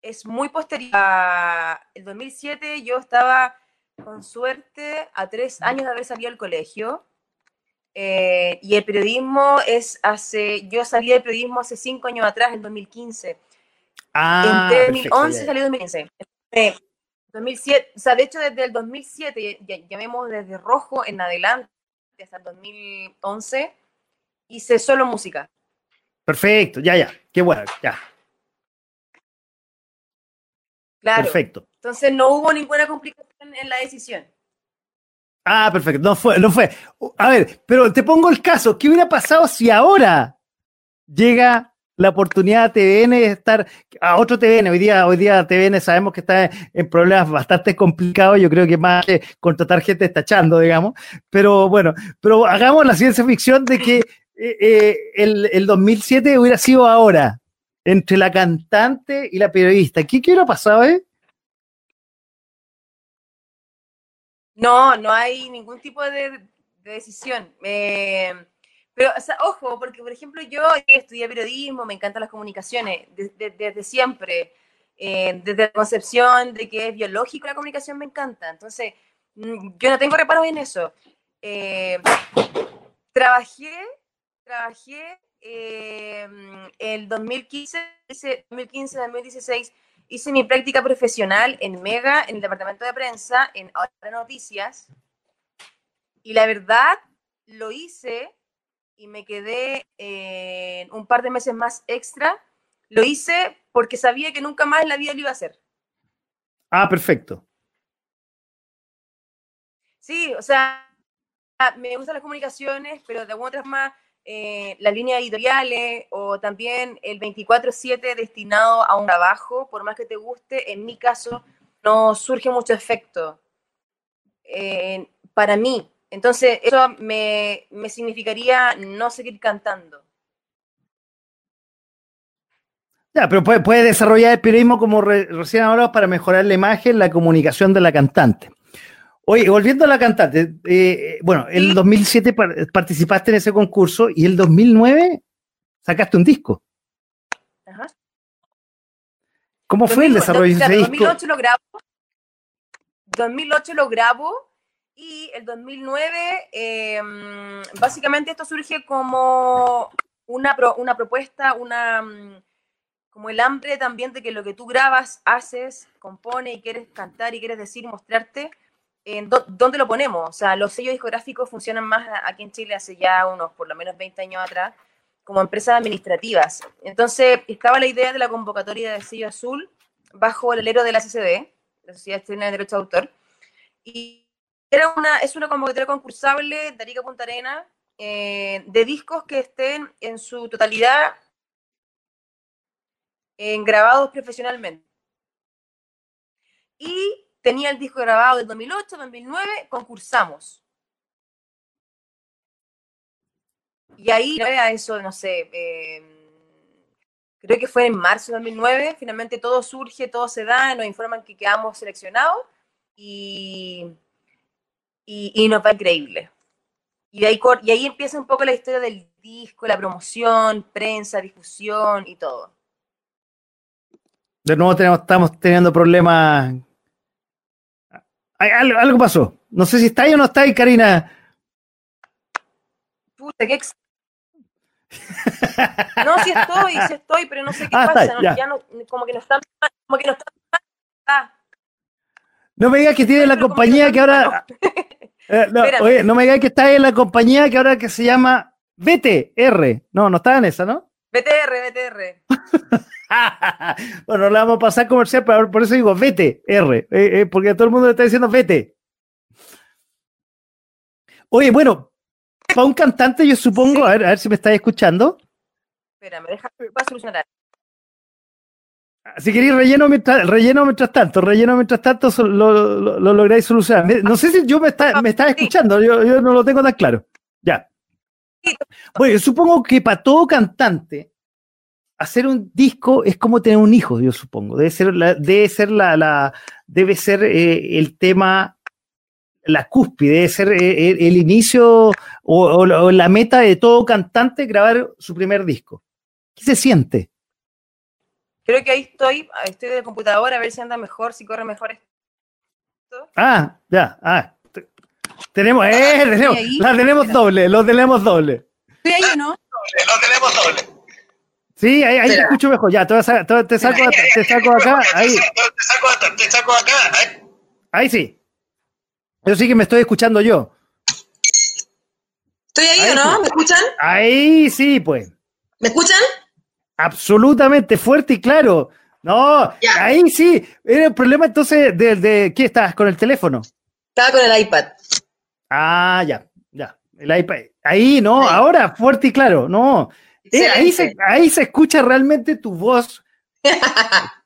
Es muy posterior. A el 2007 yo estaba, con suerte, a tres años de haber salido del colegio. Eh, y el periodismo es hace, yo salí del periodismo hace cinco años atrás, en 2015. Ah, en perfecto, 2011 ya. salí en 2015. Eh, 2007, o sea, de hecho desde el 2007, ya- ya- llamemos desde rojo en adelante, hasta el 2011, hice solo música. Perfecto, ya, ya. Qué bueno, ya. Claro. Perfecto. Entonces no hubo ninguna complicación en la decisión. Ah, perfecto. No fue, no fue. A ver, pero te pongo el caso. ¿Qué hubiera pasado si ahora llega la oportunidad de TVN de estar a otro TVN? Hoy día, hoy día TVN sabemos que está en problemas bastante complicados. Yo creo que más que contratar gente está echando, digamos. Pero bueno, pero hagamos la ciencia ficción de que eh, eh, el, el 2007 hubiera sido ahora entre la cantante y la periodista. ¿Qué, qué hubiera pasado, eh? No, no hay ningún tipo de, de decisión. Eh, pero, o sea, ojo, porque por ejemplo yo estudié periodismo, me encantan las comunicaciones, de- de- desde siempre, eh, desde la concepción de que es biológico la comunicación me encanta. Entonces, mm, yo no tengo reparos en eso. Eh, trabajé, trabajé eh, el 2015, hice 2015, 2016, hice mi práctica profesional en Mega, en el departamento de prensa, en Ahora Noticias. Y la verdad, lo hice y me quedé eh, un par de meses más extra. Lo hice porque sabía que nunca más en la vida lo iba a hacer. Ah, perfecto. Sí, o sea, me gustan las comunicaciones, pero de alguna otra forma eh, las líneas editoriales o también el 24/7 destinado a un trabajo, por más que te guste, en mi caso no surge mucho efecto eh, para mí. Entonces, eso me, me significaría no seguir cantando. Ya, pero puede, puede desarrollar el periodismo como re- recién hablado para mejorar la imagen, la comunicación de la cantante. Oye, volviendo a la cantante, eh, bueno, el Sí. 2007 par- participaste en ese concurso y el 2009 sacaste un disco. Ajá. ¿Cómo fue el 2000, desarrollo de ese disco? 2008 lo grabo. 2008 lo grabo y el 2009, eh, mm, básicamente esto surge como una, pro- una propuesta, una, mm, como el hambre también de que lo que tú grabas, haces, compone y quieres cantar y quieres decir y mostrarte, en dó- ¿dónde lo ponemos? O sea, los sellos discográficos funcionan más aquí en Chile hace ya unos por lo menos 20 años atrás como empresas administrativas. Entonces, estaba la idea de la convocatoria del sello azul bajo el alero de la CCD, la Sociedad Chilena de Derecho de Autor, y era una, es una convocatoria concursable de Arica Punta Arena eh, de discos que estén en su totalidad grabados profesionalmente. Y tenía el disco grabado del 2008, 2009, concursamos. Y ahí, eso, no sé, eh, creo que fue en marzo de 2009, finalmente todo surge, todo se da, nos informan que quedamos seleccionados y, y, y nos va increíble. Y, de ahí, y ahí empieza un poco la historia del disco, la promoción, prensa, difusión y todo. De nuevo tenemos, estamos teniendo problemas. Algo, algo pasó. No sé si está ahí o no está ahí, Karina. Puta, qué ex- No, sí estoy, sí estoy, pero no sé qué Ah, está, pasa. no- ya. ya no, como que no está, como que no está. Ah, No me digas que tiene la compañía que ahora. Eh, no, oye, no me digas que está en la compañía que ahora que se llama BTR. No, no está en esa, ¿no? BTR, BTR. bueno, le vamos a pasar comercial, pero por eso digo vete, R, eh, eh, porque a todo el mundo le está diciendo vete. Oye, bueno, para un cantante, yo supongo, Sí. a, ver, a ver si me estáis escuchando. Espérame, déjame para solucionar. Si queréis relleno mientras, relleno mientras tanto, relleno mientras tanto, lo, lo- lo lográis solucionar. No sé si yo me está, me estaba Sí. escuchando, yo, yo no lo tengo tan claro. Ya. Bueno, yo supongo que para todo cantante, hacer un disco es como tener un hijo, yo supongo. Debe ser la, debe ser la, la- debe ser eh, el tema, la cúspide, debe ser eh, el, el inicio o, o la- o la meta de todo cantante grabar su primer disco. ¿Qué se siente? Creo que ahí estoy, estoy de computadora a ver si anda mejor, si corre mejor esto. Ah, ya, ah. te- Tenemos, eh, tenemos, ahí. la tenemos doble, lo tenemos doble. ¿Estoy ahí o no? Sí, ahí, ahí te escucho mejor. Ya, te, a- te- te saco, te saco acá, ahí, Te saco, acá- te saco acá. ahí. ahí sí. Yo sí que me estoy escuchando yo. ¿Estoy ahí Ahí o no? sí. ¿Me escuchan? Ahí sí, pues. ¿Me escuchan? Absolutamente fuerte y claro. No, ahí sí. Era el problema entonces de, de ¿qué estás? ¿Con el teléfono? Estaba con el iPad. Ah, ya, ya. El iPad. Ahí, no, ahora fuerte y claro. No. Eh, ahí, se, ahí se escucha realmente tu voz.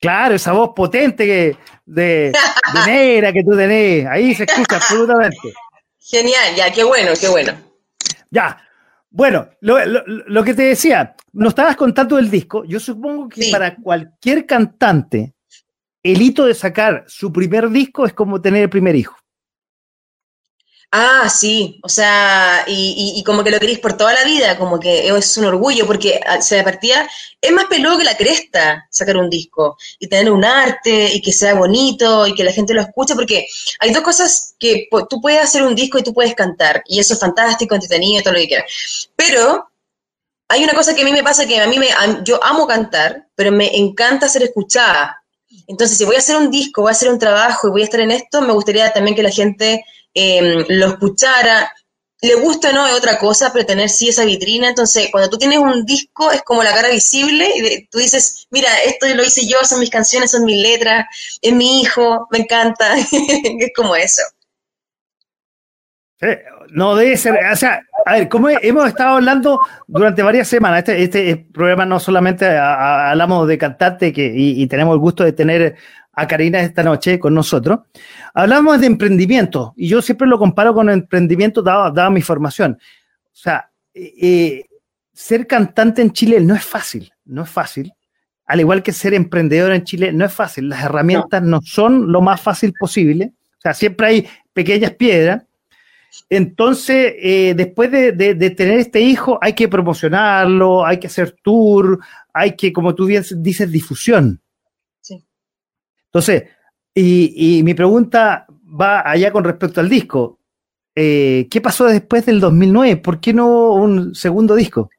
Claro, esa voz potente que, de, de negra que tú tenés. Ahí se escucha absolutamente. Genial, ya, qué bueno, qué bueno. Ya. Bueno, lo, lo- lo que te decía, nos estabas contando del disco. Yo supongo que Sí. para cualquier cantante, el hito de sacar su primer disco es como tener el primer hijo. Ah, sí, o sea, y, como que lo queréis por toda la vida, como que es un orgullo, porque ah, se de partida es más peludo que la cresta sacar un disco y tener un arte y que sea bonito y que la gente lo escuche, porque hay dos cosas que tú puedes hacer un disco y tú puedes cantar, y eso es fantástico, entretenido, todo lo que quieras. Pero hay una cosa que a mí me pasa que a mí me, yo amo cantar, pero me encanta ser escuchada. Entonces, si voy a hacer un disco, voy a hacer un trabajo y voy a estar en esto, me gustaría también que la gente eh, lo escuchara. Le gusta o no es otra cosa, pero tener sí esa vitrina. Entonces, cuando tú tienes un disco, es como la cara visible y tú dices, mira, esto lo hice yo, son mis canciones, son mis letras, es mi hijo, me encanta. es como eso. No debe ser, o sea, a ver, como hemos estado hablando durante varias semanas, este, este programa no solamente hablamos de cantante que, y tenemos el gusto de tener a Karina esta noche con nosotros, hablamos de emprendimiento y yo siempre lo comparo con emprendimiento dado, dado mi formación. O sea, eh, eh, ser cantante en Chile no es fácil, no es fácil. Al igual que ser emprendedor en Chile no es fácil. Las herramientas no son lo más fácil posible. O sea, siempre hay pequeñas piedras. Entonces, eh, después de, de- de tener este hijo, hay que promocionarlo, hay que hacer tour, hay que, como tú dices, difusión. Entonces, y, y mi pregunta va allá con respecto al disco. Eh, ¿Qué pasó después del 2009? ¿Por qué no un segundo disco?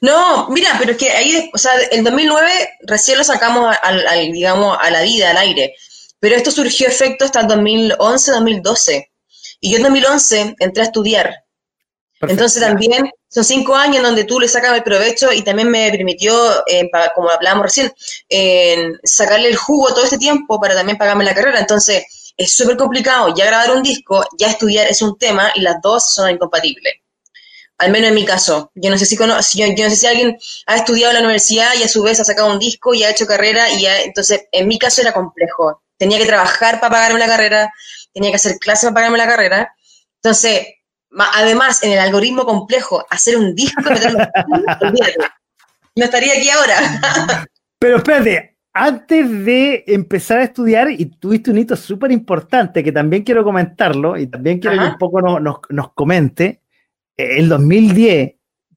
No, mira, pero es que ahí, o sea, el 2009 recién lo sacamos al, al, digamos, a la vida, al aire. Pero esto surgió efecto hasta el 2011, 2012. Y yo en 2011 entré a estudiar. Perfecto. Entonces también son cinco años donde tú le sacas el provecho y también me permitió, eh, como hablábamos recién, sacarle el jugo todo este tiempo para también pagarme la carrera. Entonces es súper complicado ya grabar un disco, ya estudiar es un tema y las dos son incompatibles. Al menos en mi caso. Yo no sé si, cono- yo, yo no sé si alguien ha estudiado en la universidad y a su vez ha sacado un disco y ha hecho carrera y ya, entonces en mi caso era complejo. Tenía que trabajar para pagarme la carrera, tenía que hacer clases para pagarme la carrera. Entonces, además, en el algoritmo complejo, hacer un disco, no estaría aquí ahora. Pero espérate, antes de empezar a estudiar, y tuviste un hito súper importante que también quiero comentarlo, y también quiero que un poco no- nos, nos comente, eh, el 2010,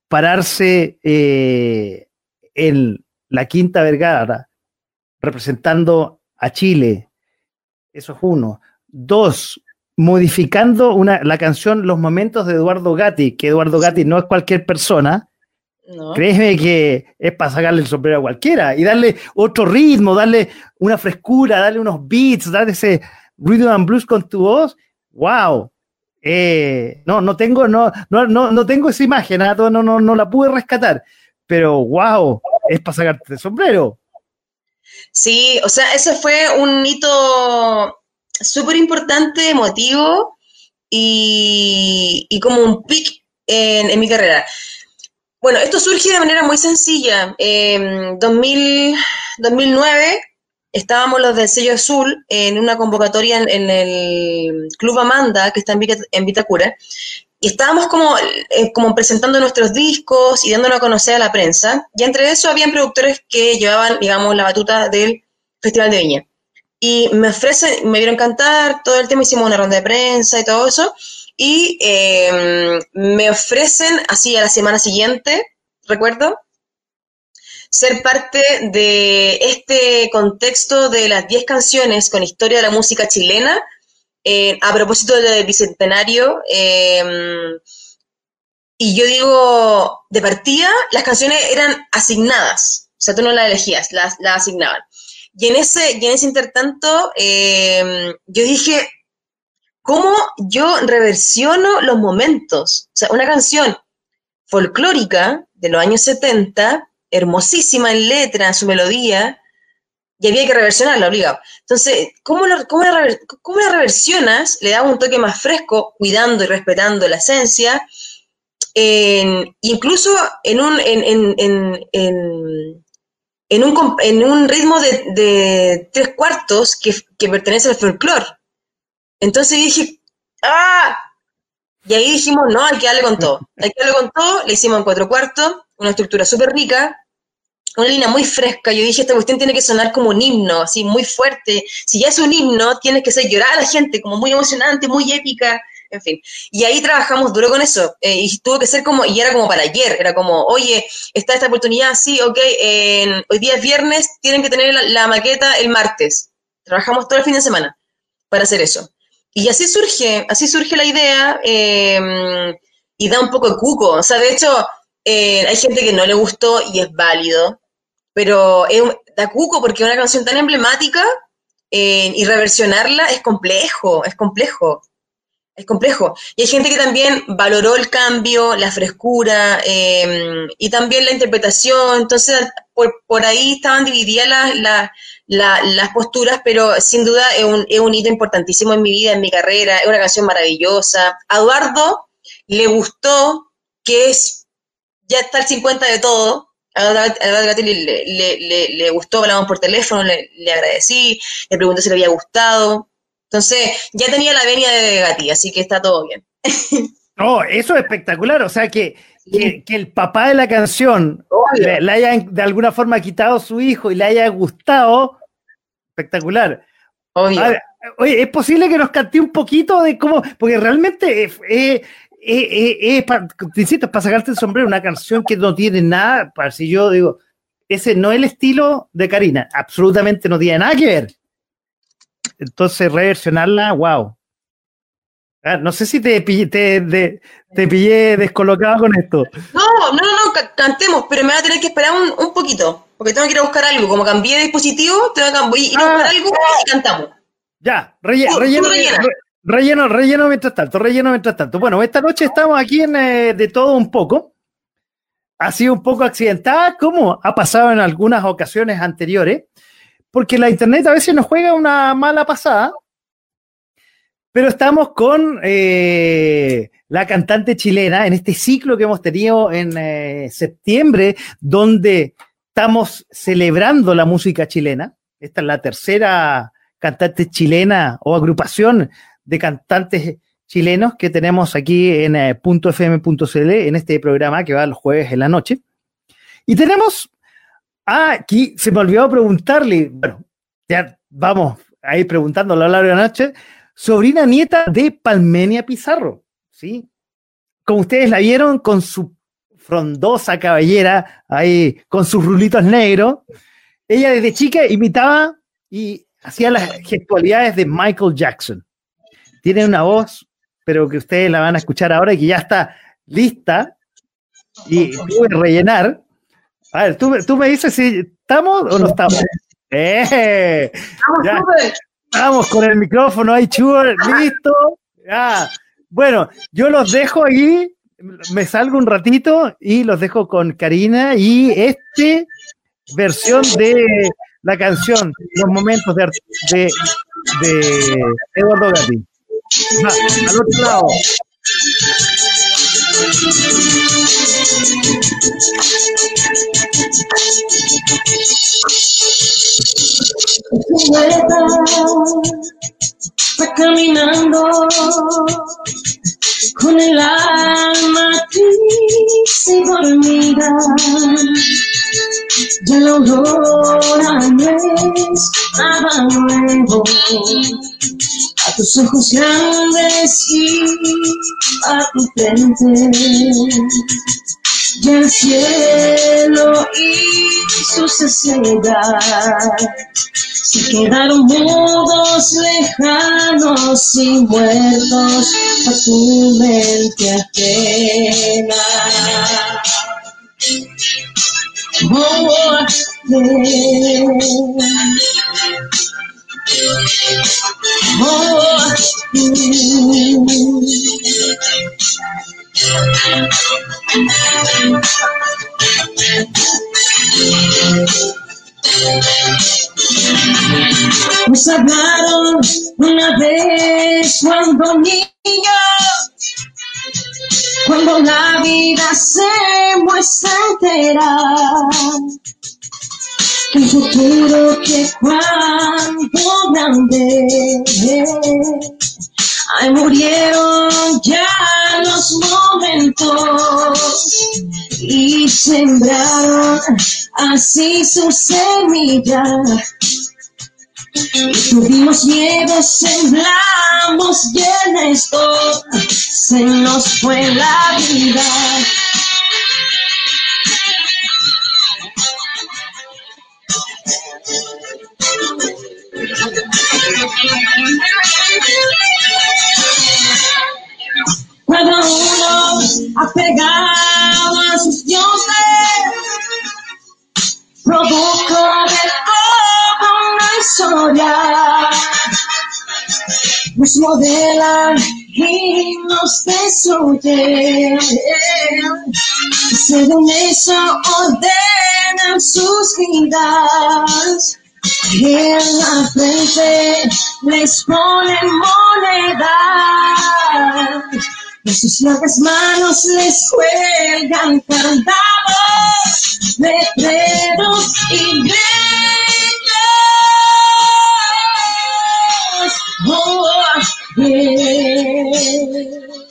pararse eh, en la Quinta Vergara, representando a Chile, eso es uno. Dos, modificando una, la canción Los Momentos de Eduardo Gatti, que Eduardo Gatti no es cualquier persona, No. Créeme que es para sacarle el sombrero a cualquiera y darle otro ritmo, darle una frescura, darle unos beats, darle ese rhythm and blues con tu voz. ¡Wow! Eh, no, no tengo, no, no, no, no tengo esa imagen, ¿ah? no, no, no la pude rescatar, pero wow, es para sacarte el sombrero. Sí, o sea, ese fue un hito súper importante, emotivo y, y como un pic en, mi carrera. Bueno, esto surge de manera muy sencilla. En 2000, 2009 estábamos los del sello azul en una convocatoria en, el Club Amanda, que está en, en Vitacura, y estábamos como, eh, como presentando nuestros discos y dándonos a conocer a la prensa, y entre eso habían productores que llevaban, digamos, la batuta del Festival de Viña. Y me ofrecen, me vieron cantar, todo el tema hicimos una ronda de prensa y todo eso, y em, me ofrecen así a la semana siguiente, recuerdo, ser parte de este contexto de las 10 canciones con historia de la música chilena, eh, a propósito del bicentenario. Em, y yo digo, de partida, las canciones eran asignadas, o sea, tú no las elegías, las, asignaban. Y en ese, y en ese intertanto, em, yo dije, ¿cómo yo reversiono los momentos? O sea, una canción folclórica de los años 70, hermosísima en letra, en su melodía, y había que reversionarla, obligado. Entonces, ¿cómo, cómo, la, reversionas? Le da un toque más fresco, cuidando y respetando la esencia, incluso en un, en, un, en un ritmo de, tres cuartos que, que pertenece al folclore. Entonces dije, ¡ah! Y ahí dijimos, no, hay que darle con todo. Hay que darle con todo, le hicimos en cuatro cuartos, una estructura súper rica, una línea muy fresca. Yo dije, esta cuestión tiene que sonar como un himno, así muy fuerte. Si ya es un himno, tiene que ser llorar a la gente, como muy emocionante, muy épica, en fin. Y ahí trabajamos duro con eso. Eh, y tuvo que ser como, y era como para ayer, era como, oye, está esta oportunidad, sí, ok, hoy día es viernes, tienen que tener la, maqueta el martes. Trabajamos todo el fin de semana para hacer eso. Y así surge, así surge la idea em, y da un poco de cuco. O sea, de hecho, eh, hay gente que no le gustó y es válido pero da cuco porque una canción tan emblemática eh, y reversionarla es complejo, es complejo, es complejo. Y hay gente que también valoró el cambio, la frescura em, y también la interpretación, entonces por, ahí estaban divididas las, posturas, pero sin duda es un, es un hito importantísimo en mi vida, en mi carrera, es una canción maravillosa. A Eduardo le gustó que es, ya está el 50 de todo, a Gatti le, le, le, gustó, hablamos por teléfono, le, agradecí, le pregunté si le había gustado. Entonces, ya tenía la venia de Gatti, así que está todo bien. No, eso es espectacular. O sea, que, que, el papá de la canción le, haya de alguna forma quitado a su hijo y le haya gustado, espectacular. Obvio. oye, ¿es posible que nos cante un poquito de cómo? Porque realmente es, eh, eh, eh para, para sacarte el sombrero, una canción que no tiene nada, para si yo digo, ese no es el estilo de Karina, absolutamente no tiene nada que ver. Entonces, reversionarla, wow. Ah, no sé si te pillé, te, te, pillé descolocado con esto. No, no, no, cantemos, pero me va a tener que esperar un, un, poquito, porque tengo que ir a buscar algo. Como cambié de dispositivo, tengo que ir a buscar ah. algo y cantamos. Ya, relleno, Relleno, relleno mientras tanto, relleno mientras tanto. Bueno, esta noche estamos aquí en eh, de todo un poco. Ha sido un poco accidentada, como ha pasado en algunas ocasiones anteriores, porque la internet a veces nos juega una mala pasada. Pero estamos con eh, la cantante chilena en este ciclo que hemos tenido en eh, septiembre, donde estamos celebrando la música chilena. Esta es la tercera cantante chilena o agrupación de cantantes chilenos que tenemos aquí en eh, .fm.cl en este programa que va los jueves en la noche. Y tenemos, aquí se me olvidó preguntarle, bueno, ya vamos a ir preguntando a lo largo de la noche, sobrina nieta de Palmenia Pizarro, ¿sí? Como ustedes la vieron con su frondosa cabellera, ahí con sus rulitos negros, ella desde chica imitaba y hacía las gestualidades de Michael Jackson tiene una voz, pero que ustedes la van a escuchar ahora y que ya está lista y puede rellenar. A ver, tú, tú me dices si estamos o no estamos. ¡Eh! Estamos con el micrófono ahí, chulo, listo. Ya. Bueno, yo los dejo ahí, me salgo un ratito y los dejo con Karina y este versión de la canción, los momentos de, de, de Eduardo Gatti al otro lado. Va caminando con el alma triste y dormida. Ya la aurora no es nada nuevo. A tus ojos grandes y a tu frente. Y el cielo hizo cesar. Se quedaron mudos, lejanos y muertos a tu mente ajena. Nos hablaron una vez cuando niños, cuando la vida se muestra entera. El futuro que cuando grande, ay murieron ya los momentos y sembraron así su semilla. Tuvimos miedo, sembramos y en esto se nos fue la vida. Cada uno apegado a sus dioses, producto de una historia. Nos modelan y nos destruyen. Según eso ordenan sus vidas. En la frente les ponen moneda. En sus largas manos les cuelgan candados, letreros y gritos. Oh, yeah.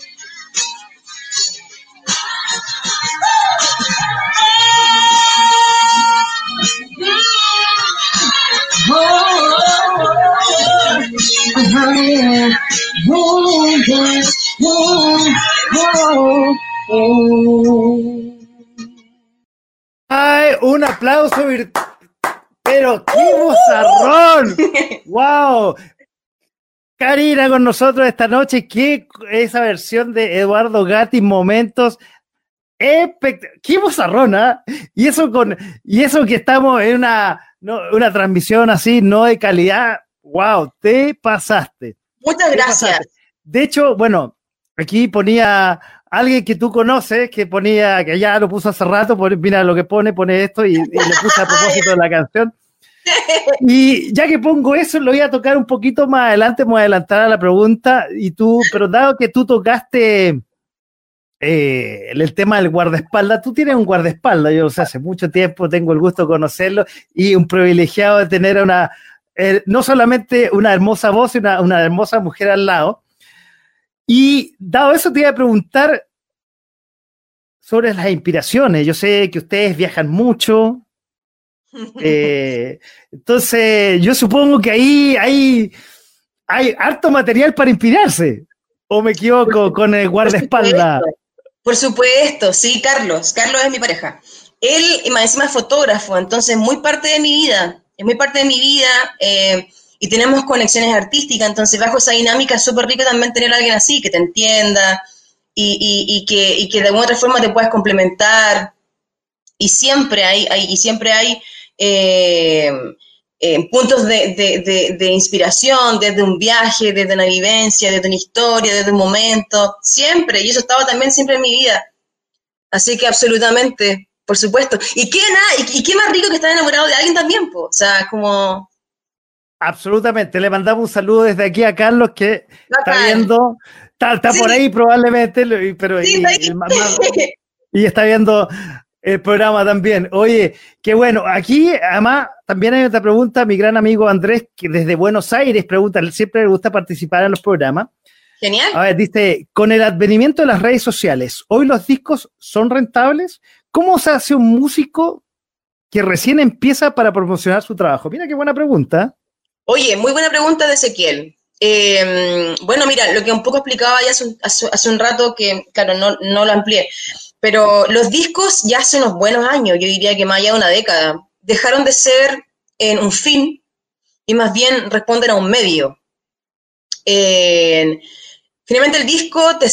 ¡Ay! Un aplauso virtual. Pero qué bozarrón. ¡Wow! Karina con nosotros esta noche. ¿Qué esa versión de Eduardo Gatti, momentos ¡Qué bozarrón, ah! Y eso con, y eso que estamos en una, no, una transmisión así, no de calidad. ¡Wow! Te pasaste. Muchas te gracias. pasaste. De hecho, bueno, aquí ponía alguien que tú conoces, que ponía, que ya lo puso hace rato, mira lo que pone, pone esto y, y le puse a propósito de la canción. Y ya que pongo eso, lo voy a tocar un poquito más adelante, me voy a adelantar a la pregunta. Y tú, pero dado que tú tocaste eh, el tema del guardaespaldas, tú tienes un guardaespaldas, yo o sea, hace mucho tiempo tengo el gusto de conocerlo y un privilegiado de tener a una, eh, no solamente una hermosa voz y una, una hermosa mujer al lado. Y dado eso, te iba a preguntar sobre las inspiraciones. Yo sé que ustedes viajan mucho. eh, entonces, yo supongo que ahí hay, hay harto material para inspirarse. ¿O me equivoco con el guardaespaldas? Por supuesto, sí, Carlos. Carlos es mi pareja. Él, encima, es fotógrafo, entonces muy parte de mi vida. Es muy parte de mi vida eh, y tenemos conexiones artísticas, entonces bajo esa dinámica es súper rico también tener a alguien así, que te entienda y, y- y que, y que de alguna otra forma te puedas complementar. Y siempre hay, hay- y siempre hay eh, eh, puntos de, de- de- de inspiración, desde un viaje, desde una vivencia, desde una historia, desde un momento, siempre, y eso estaba también siempre en mi vida. Así que absolutamente, por supuesto. Y qué, nada, y, y qué más rico que estar enamorado de alguien también, po. o sea, como... Absolutamente. Le mandamos un saludo desde aquí a Carlos que está viendo, está, está por ahí probablemente, pero Sí, y- está y está viendo el programa también. Oye, qué bueno. Aquí, además, también hay otra pregunta. Mi gran amigo Andrés, que desde Buenos Aires pregunta, siempre le gusta participar en los programas. Genial. A ver, dice, con el advenimiento de las redes sociales, ¿hoy los discos son rentables? ¿Cómo se hace un músico que recién empieza para promocionar su trabajo? Mira qué buena pregunta. Oye, muy buena pregunta de Ezequiel. Eh, bueno, mira, lo que un poco explicaba ya hace un, hace, hace un rato, que claro, no, no, lo amplié, pero los discos ya hace unos buenos años, yo diría que más allá de una década, dejaron de ser en un fin y más bien responden a un medio. Eh, finalmente el disco te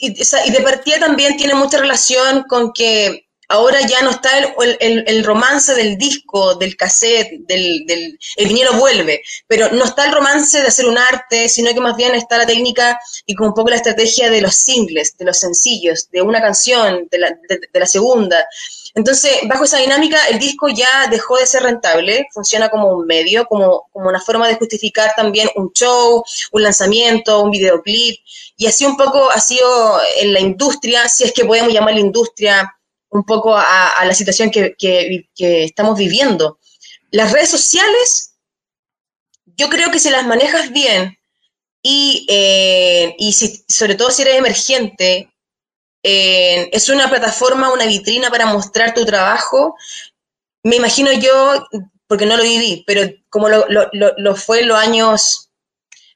y de partida también tiene mucha relación con que ahora ya no está el, el, el, romance del disco, del cassette, del, del, el vinilo vuelve, pero no está el romance de hacer un arte, sino que más bien está la técnica y con un poco la estrategia de los singles, de los sencillos, de una canción, de la, de, de la segunda. Entonces, bajo esa dinámica, el disco ya dejó de ser rentable, funciona como un medio, como, como una forma de justificar también un show, un lanzamiento, un videoclip, y así un poco ha sido en la industria, si es que podemos llamar la industria, un poco a, la situación que, estamos viviendo. Las redes sociales, yo creo que si las manejas bien y, eh, y si, sobre todo si eres emergente, eh, es una plataforma, una vitrina para mostrar tu trabajo. Me imagino yo, porque no lo viví, pero como lo, lo, lo fue en los años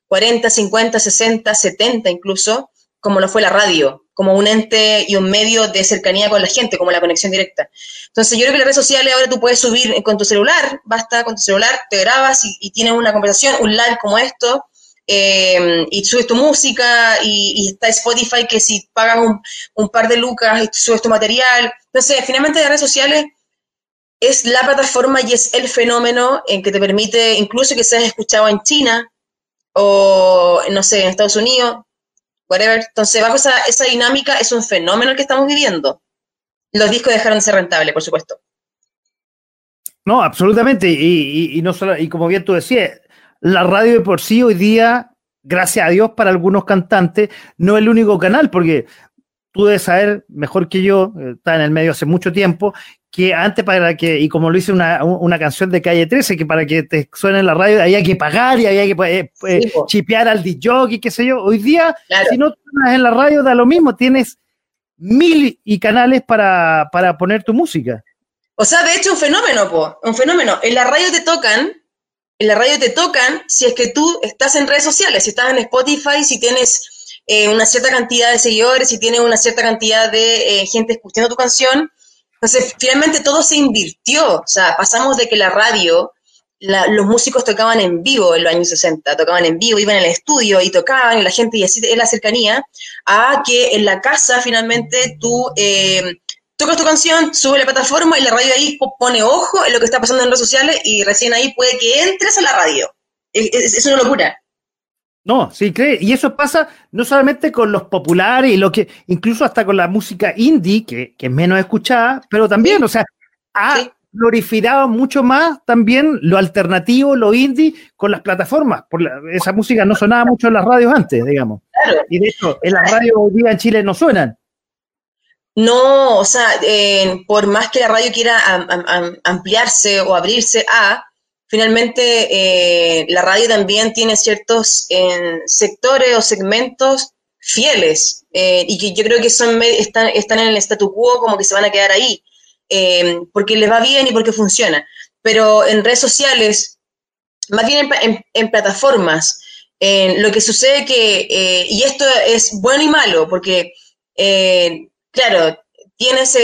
40, 50, 60, 70 incluso, como lo fue la radio como un ente y un medio de cercanía con la gente, como la conexión directa. Entonces, yo creo que las redes sociales ahora tú puedes subir con tu celular, basta con tu celular, te grabas y, y tienes una conversación, un live como esto, eh, y subes tu música, y, y, está Spotify que si pagas un, un, par de lucas y subes tu material. Entonces, finalmente las redes sociales es la plataforma y es el fenómeno en que te permite incluso que seas escuchado en China o, no sé, en Estados Unidos, whatever. Entonces, bajo esa, dinámica, es un fenómeno el que estamos viviendo. Los discos dejaron de ser rentables, por supuesto. No, absolutamente. Y, y, y, no solo, y como bien tú decías, la radio de por sí hoy día, gracias a Dios para algunos cantantes, no es el único canal, porque tú debes saber mejor que yo, está en el medio hace mucho tiempo, que antes para que, y como lo hice una, una canción de Calle 13, que para que te suene en la radio había que pagar y había que eh, eh, sí, chipear al DJ, qué sé yo. Hoy día, claro. si no suenas en la radio, da lo mismo, tienes mil y canales para, para poner tu música. O sea, de hecho, un fenómeno, po, un fenómeno. En la radio te tocan, en la radio te tocan si es que tú estás en redes sociales, si estás en Spotify, si tienes eh, una cierta cantidad de seguidores, si tienes una cierta cantidad de eh, gente escuchando tu canción, entonces, finalmente todo se invirtió, o sea, pasamos de que la radio, la, los músicos tocaban en vivo en los años 60, tocaban en vivo, iban al estudio y tocaban, y la gente, y así es la cercanía, a que en la casa finalmente tú eh, tocas tu canción, sube la plataforma y la radio ahí pone ojo en lo que está pasando en redes sociales y recién ahí puede que entres a la radio. Es una locura. No, sí, cree. Y eso pasa no solamente con los populares y lo que, incluso hasta con la música indie, que, que es menos escuchada, pero también, sí. o sea, ha sí. glorificado mucho más también lo alternativo, lo indie, con las plataformas. Por la, esa música no sonaba mucho en las radios antes, digamos. Claro. Y de hecho, en las radios hoy día en Chile no suenan. No, o sea, eh, por más que la radio quiera am, am, ampliarse o abrirse a, finalmente eh, la radio también tiene ciertos sectores o segmentos fieles eh, y que yo creo que son están, están en el statu quo como que se van a quedar ahí eh, porque les va bien y porque funciona. Pero en redes sociales más bien en, plataformas lo que sucede que y esto es bueno y malo porque claro tienes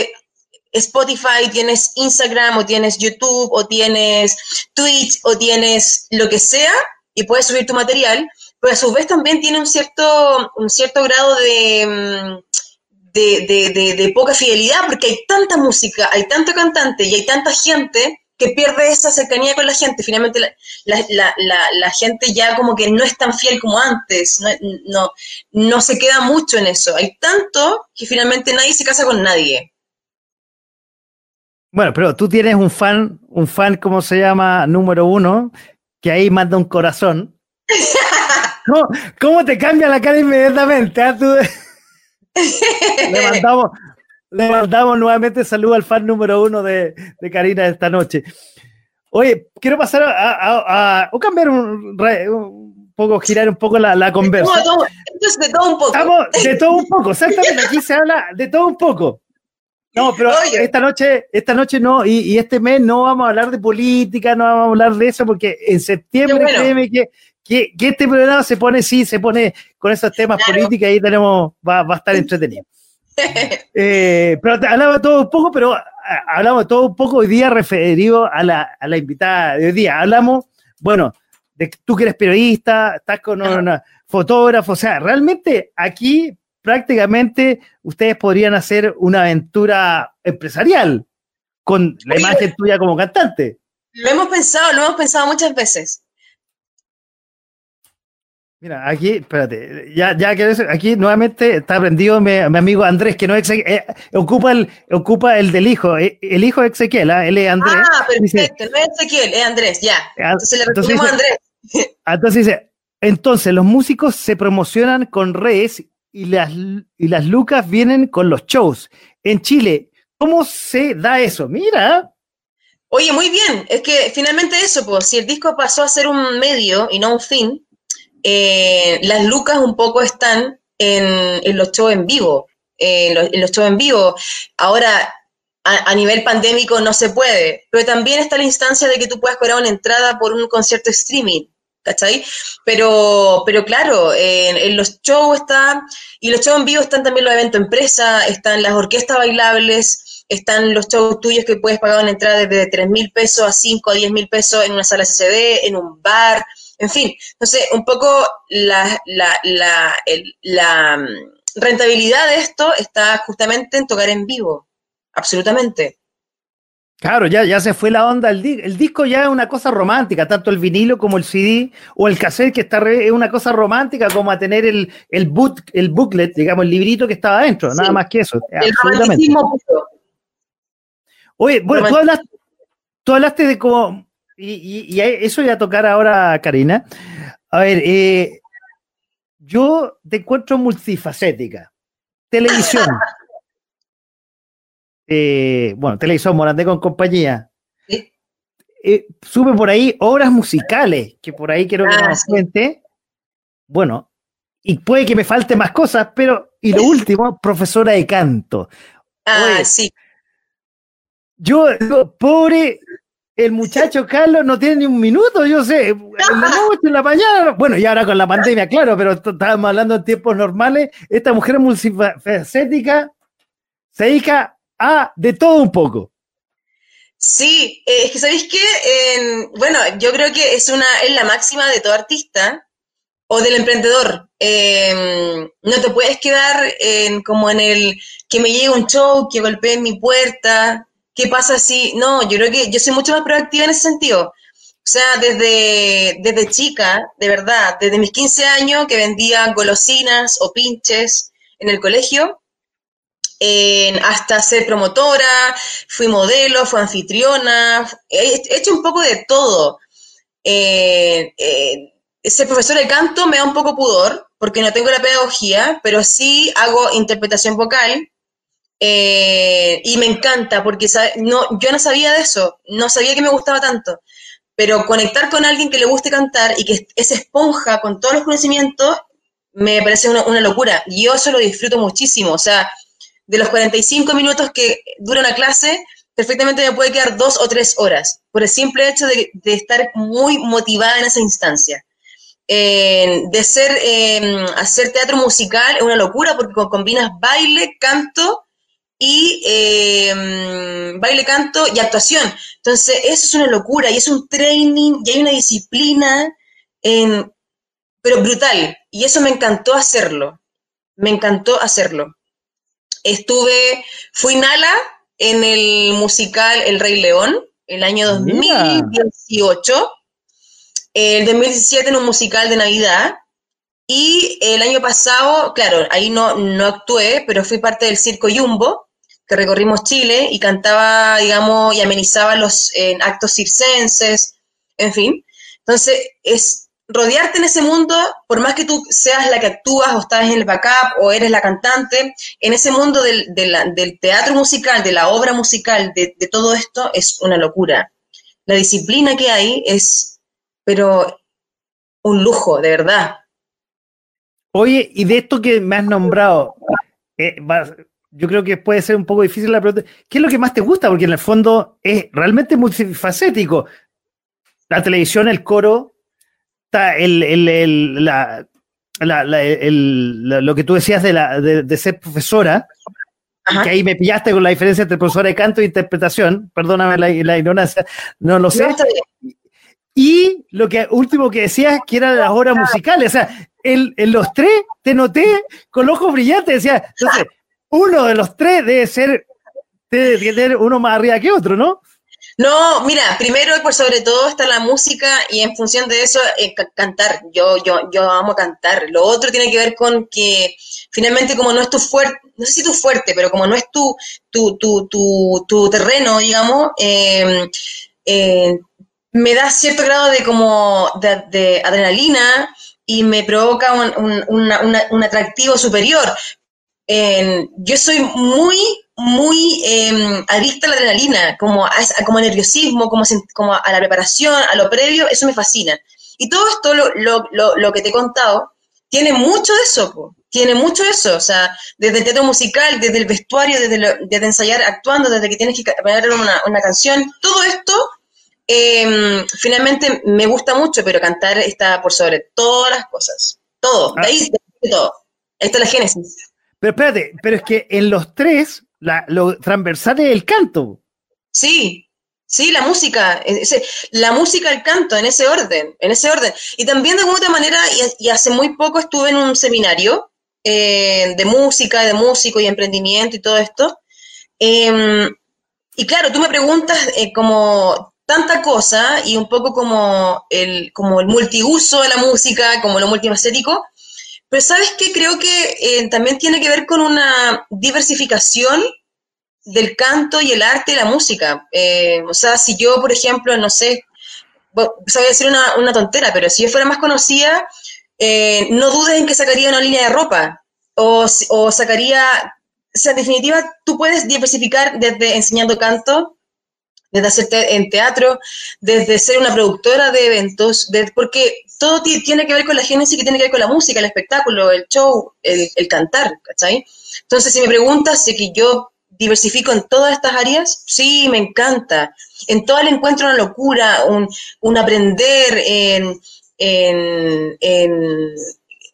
Spotify, tienes Instagram o tienes YouTube o tienes Twitch o tienes lo que sea y puedes subir tu material, pero a su vez también tiene un cierto, un cierto grado de, mm, de, de, de, poca fidelidad porque hay tanta música, hay tanto cantante y hay tanta gente que pierde esa cercanía con la gente. Finalmente la, la, la, la, gente ya como que no es tan fiel como antes, no, no, no se queda mucho en eso. Hay tanto que finalmente nadie se casa con nadie. Bueno, pero tú tienes un fan, un fan, ¿cómo se llama? Número uno, que ahí manda un corazón. ¿Cómo, cómo te cambia la cara inmediatamente? ¿eh? Tú... le, mandamos, le mandamos nuevamente saludo al fan número uno de, de Karina esta noche. Oye, quiero pasar a, a, a, a cambiar un, un, poco, girar un poco la, la conversa. Todo, de todo un poco. Estamos de todo un poco, exactamente. Aquí se habla de todo un poco. No, pero Oye. esta noche, esta noche no, y, y este mes no vamos a hablar de política, no vamos a hablar de eso, porque en septiembre, bueno. créeme que, que, que este programa se pone, sí, se pone con esos temas Claro. políticos, ahí tenemos, va, va a estar entretenido. Eh, pero hablaba todo un poco, pero hablamos todo un poco hoy día referido a la, a la invitada de hoy día. Hablamos, bueno, de que tú que eres periodista, estás con una fotógrafo, o sea, realmente aquí prácticamente ustedes podrían hacer una aventura empresarial con la imagen tuya como cantante. Lo hemos pensado, lo hemos pensado muchas veces. Mira, aquí, espérate, ya, ya que aquí nuevamente está prendido mi, mi amigo Andrés, que no es eh, ocupa el ocupa el del hijo, eh, el hijo de Ezequiel, ¿ah? él es Andrés. Ah, dice- perfecto. No es Ezequiel, es Andrés, ya. Ah, Entonces le entonces a dice- Andrés. Ah, Entonces dice, entonces los músicos se promocionan con redes y las, y las lucas vienen con los shows. En Chile, ¿cómo se da eso? Mira, Oye, muy bien. Es que finalmente eso, pues, si el disco pasó a ser un medio y no un fin, eh, las lucas un poco están en, los shows en vivo. en, los, shows en vivo. Ahora, a, a nivel pandémico no se puede, pero también está la instancia de que tú puedas cobrar una entrada por un concierto streaming. ¿Cachai? Pero, pero claro, en, en los shows está, y los shows en vivo están también los eventos empresa, están las orquestas bailables, están los shows tuyos que puedes pagar una entrada desde 3 mil pesos a 5 a 10 mil pesos en una sala CCD, en un bar, en fin. Entonces, un poco la, la, la, el- la, mm, rentabilidad de esto está justamente en tocar en vivo, absolutamente. Claro, ya, ya se fue la onda. El, di- el disco ya es una cosa romántica, tanto el vinilo como el CD o el cassette que está re- es una cosa romántica como a tener el, el, boot, el booklet, digamos, el librito que estaba adentro, Sí. nada más que eso. El absolutamente. romanticismo. Oye, bueno, tú hablaste, tú hablaste de cómo, y, y- y eso ya tocar ahora, Karina. A ver, eh, yo te encuentro multifacética. Televisión. Eh, bueno, televisión, Morandé con compañía. Sí. Eh, sube por ahí obras musicales, que por ahí quiero que Ah, nos sí. cuente. Bueno, y puede que me falte más cosas, pero, y lo último, profesora de canto. Ah, Oye. sí. Yo, yo, pobre, el muchacho Carlos no tiene ni un minuto, yo sé, en la noche, en la mañana, bueno, y ahora con la pandemia, claro, pero estábamos hablando en tiempos normales, esta mujer multifacética se dedica a de todo un poco. Sí, eh, es que ¿sabéis qué? En- bueno, yo creo que es una, es la máxima de todo artista o del emprendedor. Eh, no te puedes quedar en, como en el que me llegue un show, que golpee mi puerta, ¿qué pasa si? No, yo creo que yo soy mucho más proactiva en ese sentido. O sea, desde, desde chica, de verdad, desde mis 15 años que vendía golosinas o pinches en el colegio, hasta ser promotora, fui modelo, fui anfitriona, he he hecho un poco de todo. Eh, eh, ser profesor de canto me da un poco pudor, porque no tengo la pedagogía, pero sí hago interpretación vocal. eh, y me encanta, porque no, yo no sabía de eso, no sabía que me gustaba tanto. Pero conectar con alguien que le guste cantar y que es esponja con todos los conocimientos, me parece una, una locura. Yo eso lo disfruto muchísimo. O sea, de los 45 minutos que dura una clase, perfectamente me puede quedar dos o tres horas, por el simple hecho de, estar muy motivada en esa instancia. Eh, de ser, eh, hacer teatro musical es una locura porque co- combinas baile, canto y eh, baile, canto y actuación. Entonces, eso es una locura y es un training y hay una disciplina, pero brutal. Y eso me encantó hacerlo. Me encantó hacerlo. Estuve, fui Nala en el musical El Rey León, el año Mira. 2018, el 2017 en un musical de Navidad, y el año pasado, claro, ahí no, no actué, pero fui parte del Circo Jumbo, que recorrimos Chile y cantaba, digamos, y amenizaba los eh, actos circenses, en fin. Entonces, es rodearte en ese mundo, por más que tú seas la que actúas o estás en el backup o eres la cantante, en ese mundo del, del teatro musical, de la obra musical, de, todo esto, es una locura. La disciplina que hay es, pero, un lujo, de verdad. Oye, y de esto que me has nombrado, eh, yo creo que puede ser un poco difícil la pregunta. ¿Qué es lo que más te gusta? Porque en el fondo es realmente multifacético. La televisión, el coro, está el, el, el, la, la, la, el, lo que tú decías de, la, de, de ser profesora, que ahí me pillaste con la diferencia entre profesora de canto e interpretación, perdóname la, ignorancia, no lo sé. y lo que último que decías, que eran las horas musicales, o sea, en, en los tres te noté con ojos brillantes, decía, entonces, uno de los tres debe ser, debe tener uno más arriba que otro, ¿no? No, mira, primero y por sobre todo está la música y en función de eso eh, cantar. Yo, yo, yo amo cantar. Lo otro tiene que ver con que finalmente como no es tu fuerte, no sé si tu fuerte, pero como no es tu, tu, tu, tu, tu terreno, digamos, eh, me da cierto grado de como de, adrenalina y me provoca un, un, un atractivo superior. yo soy muy muy eh, adicta a la adrenalina, como, a, como nerviosismo, como, como a la preparación, a lo previo, eso me fascina. Y todo esto, lo, lo, lo, lo que te he contado, tiene mucho de eso, tiene mucho de eso, o sea, desde el teatro musical, desde el vestuario, desde, desde ensayar actuando, desde que tienes que poner una, una canción, todo esto eh, finalmente me gusta mucho, pero cantar está por sobre todas las cosas, todo, de ahí, de todo, ahí está la génesis. Pero espérate, pero es que en los tres la, lo transversal es el canto. Sí, sí, la música, la música, el canto, en ese orden, en ese orden. Y también de alguna manera, y, hace muy poco estuve en un seminario eh, de música, de músico y emprendimiento y todo esto. Eh, y claro, tú me preguntas eh, como tanta cosa y un poco como el, como el multiuso de la música, como lo multifacético, pero sabes qué, creo que eh, también tiene que ver con una diversificación del canto y el arte y la música. Eh, o sea, si yo, por ejemplo, no sé, voy a decir una, una tontera, pero si yo fuera más conocida, eh, no dudes en que sacaría una línea de ropa o, o sacaría, o sea, en definitiva, tú puedes diversificar desde enseñando canto, desde hacerte en teatro, desde ser una productora de eventos, porque todo tiene que ver con la génesis, que tiene que ver con la música, el espectáculo, el show, el, cantar, ¿cachai? Entonces, si me preguntas si que yo diversifico en todas estas áreas, sí, me encanta. En todas le encuentro una locura, un, aprender, en,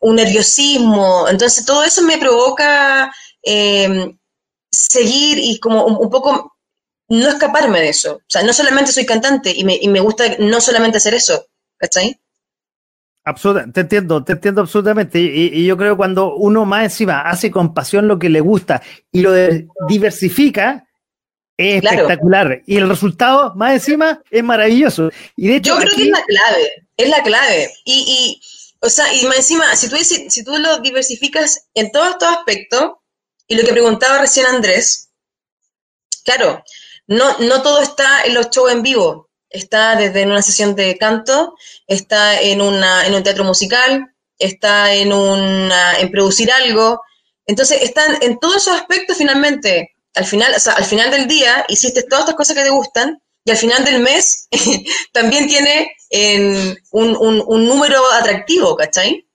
un nerviosismo. Entonces, todo eso me provoca eh, seguir y como un poco no escaparme de eso. O sea, no solamente soy cantante y me, y me gusta no solamente hacer eso, ¿cachai? Absolutamente, te entiendo, te entiendo absolutamente. Y, y, yo creo que cuando uno más encima hace con pasión lo que le gusta y lo diversifica, es claro. espectacular. Y el resultado, más encima, es maravilloso. Y de hecho, yo creo aquí, que es la clave, es la clave. Y, y o sea, y más encima, si tú, si tú lo diversificas en todos estos aspectos, y lo que preguntaba recién Andrés, claro, no, no todo está en los shows en vivo, está desde en una sesión de canto, está en, una, en un teatro musical, está en, una, en producir algo. Entonces, están en todos esos aspectos finalmente. Al final, o sea, al final del día hiciste todas estas cosas que te gustan y al final del mes también tiene en un, un, un, número atractivo, ¿cachai?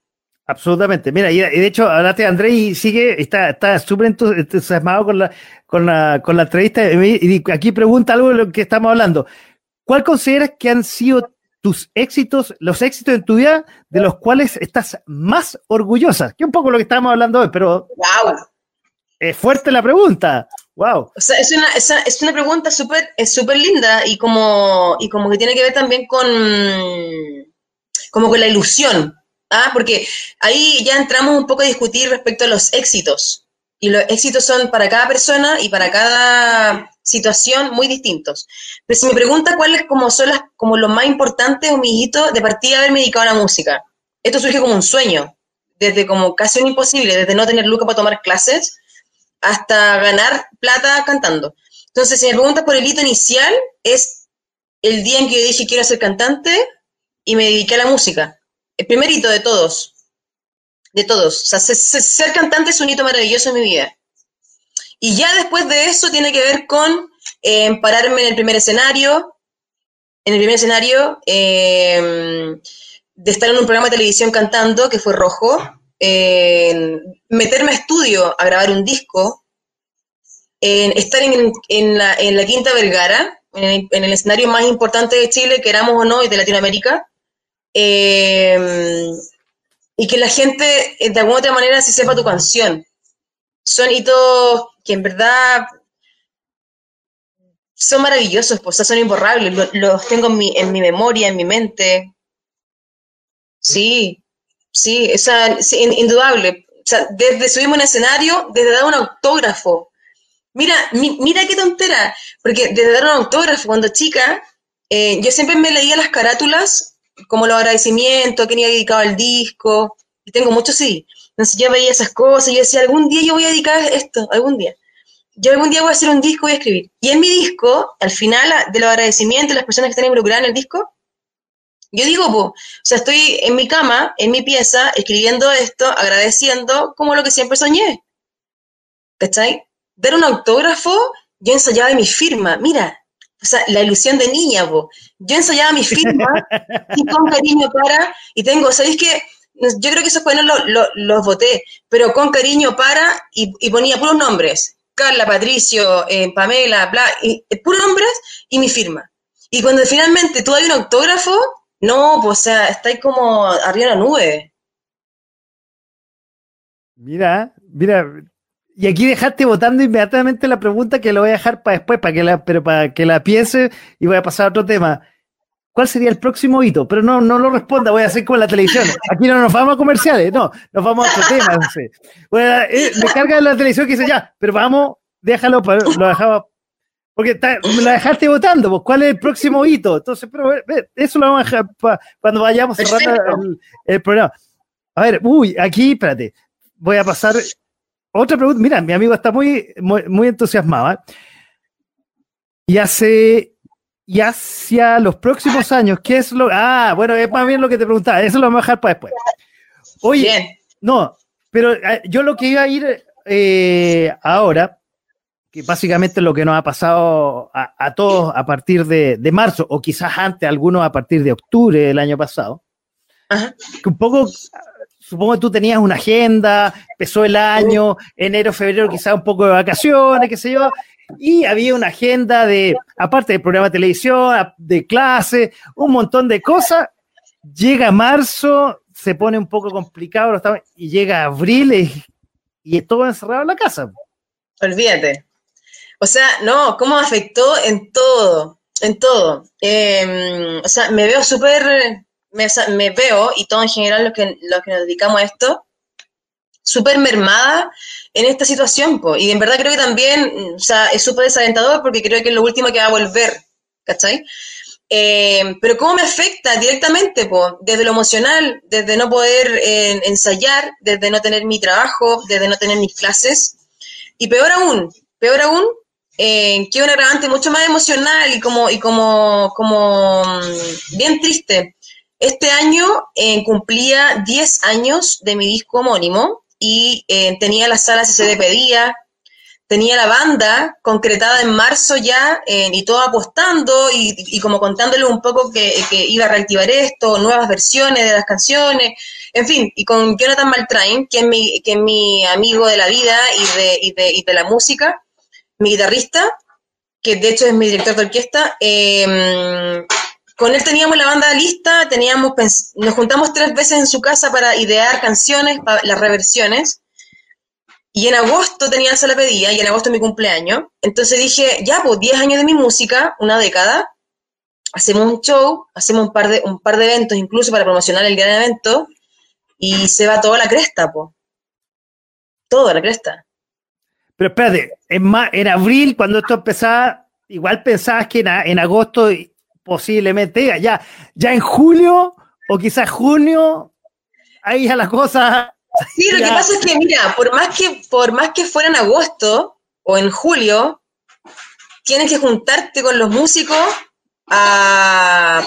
Absolutamente. Mira, y de hecho, hablaste de Andrés y sigue, está súper entusiasmado con la, con, la, con la entrevista. Y aquí pregunta algo de lo que estamos hablando. ¿Cuál consideras que han sido tus éxitos, los éxitos en tu vida de los cuales estás más orgullosa? Que un poco lo que estábamos hablando hoy, pero. ¡Wow! Es fuerte la pregunta. ¡Wow! O sea, es una, es una, es una pregunta súper súper linda y como, y como que tiene que ver también con. como con la ilusión. ¿Ah? Porque ahí ya entramos un poco a discutir respecto a los éxitos. Y los éxitos son para cada persona y para cada situación muy distintos. Pero si me pregunta cuáles como son las, como lo más importante o mi hito, de partida haberme dedicado a la música. Esto surge como un sueño, desde como casi un imposible, desde no tener lucas para tomar clases hasta ganar plata cantando. Entonces, si me preguntas por el hito inicial, es el día en que yo dije quiero ser cantante y me dediqué a la música. El primer hito de todos, de todos. O sea, ser, cantante es un hito maravilloso en mi vida. Y ya después de eso tiene que ver con eh, pararme en el primer escenario, en el primer escenario, eh, de estar en un programa de televisión cantando, que fue Rojo, eh, meterme a estudio a grabar un disco, estar en, en la Quinta Vergara, en el, en el escenario más importante de Chile, queramos o no, y de Latinoamérica, eh, y que la gente eh, de alguna otra manera se sepa tu canción. Son hitos que en verdad son maravillosos, pues, son imborrables, lo- los tengo en mi, en mi memoria, en mi mente. Sí, sí, in- indudable. Desde subirme a un escenario, desde dar un autógrafo. Mira, mi- mira qué tontera, porque desde dar un autógrafo cuando chica, eh, yo siempre me leía las carátulas, como los agradecimientos, a quién iba dedicado al disco, y tengo muchos sí. Entonces yo veía esas cosas y yo decía, algún día yo voy a dedicar esto, algún día. Yo algún día voy a hacer un disco y escribir. Y en mi disco, al final de los agradecimientos de las personas que están involucradas en el disco, yo digo, po, o sea, estoy en mi cama, en mi pieza, escribiendo esto, agradeciendo como lo que siempre soñé. ¿Cachai? Dar un autógrafo, yo ensayaba mi firma, mira, o sea, la ilusión de niña, po. Yo ensayaba mi firma y con cariño para, y tengo, ¿sabéis qué? Yo creo que esos cuadernos los, boté, pero con cariño para, y, y ponía puros nombres, Carla, Patricio, eh, Pamela, bla, y, eh, puros nombres y mi firma. Y cuando finalmente tú hay un autógrafo, no, pues, o sea, estáis como arriba de la nube. Mira, mira. Y aquí dejaste votando inmediatamente la pregunta que lo voy a dejar para después, para que la, pero para que la piense y voy a pasar a otro tema. ¿Cuál sería el próximo hito? Pero no, no lo responda, voy a hacer como la televisión. Aquí no nos vamos a comerciales, no, nos vamos a otro tema. no sé. Bueno, eh, me carga la televisión que dice ya, pero vamos, déjalo, pa- lo dejaba. Porque está- me la dejaste votando, pues ¿cuál es el próximo hito? Entonces, pero ve, eso lo vamos a dejar cuando vayamos cerrando el, el programa. A ver, uy, aquí, espérate, voy a pasar otra pregunta. Mira, mi amigo está muy, muy, muy entusiasmado. ¿eh? Y hace, y hacia los próximos años, ¿qué es lo? Ah, bueno, es más bien lo que te preguntaba. Eso lo vamos a dejar para después. Oye, Bien. no, pero eh, yo lo que iba a ir eh, ahora, que básicamente lo que nos ha pasado a, a todos a partir de, de marzo, o quizás antes, algunos a partir de octubre del año pasado, Ajá. que un poco, supongo que tú tenías una agenda, empezó el año, enero, febrero, quizás un poco de vacaciones, qué sé yo, y había una agenda de, aparte del programa de televisión, de clase, un montón de cosas. Llega marzo, se pone un poco complicado, y llega abril y, y todo encerrado en la casa. Olvídate. O sea, no, cómo afectó en todo, en todo. Eh, o sea, me veo súper, me, veo, y todo en general los que, los que nos dedicamos a esto, súper mermada en esta situación, po. Y en verdad creo que también, o sea, es súper desalentador porque creo que es lo último que va a volver, ¿cachai? Eh, pero cómo me afecta directamente, po, desde lo emocional, desde no poder eh, ensayar, desde no tener mi trabajo, desde no tener mis clases. Y peor aún, peor aún, eh, que un agravante mucho más emocional y como, y como, como mm, bien triste. Este año eh, cumplía 10 años de mi disco homónimo y eh, tenía las salas que se le tenía la banda concretada en marzo ya eh, y todo apostando y, y como contándole un poco que, que iba a reactivar esto, nuevas versiones de las canciones, en fin, y con Jonathan Maltrain, que es mi, que es mi amigo de la vida y de, y de, y de la música, mi guitarrista, que de hecho es mi director de orquesta, eh, con él teníamos la banda lista, teníamos nos juntamos tres veces en su casa para idear canciones, para las reversiones, y en agosto tenía la pedía, y en agosto es mi cumpleaños, entonces dije, ya, pues 10 años de mi música, una década, hacemos un show, hacemos un par de, un par de eventos incluso para promocionar el gran evento, y se va toda la cresta, pues. Toda la cresta. Pero espérate, en, en abril, cuando esto empezaba, igual pensabas que en, en agosto posiblemente, ya, ya en julio o quizás junio, ahí ya las cosas. Sí, lo Ya. que pasa es que, mira, por más que, por más que fuera en agosto o en julio, tienes que juntarte con los músicos a,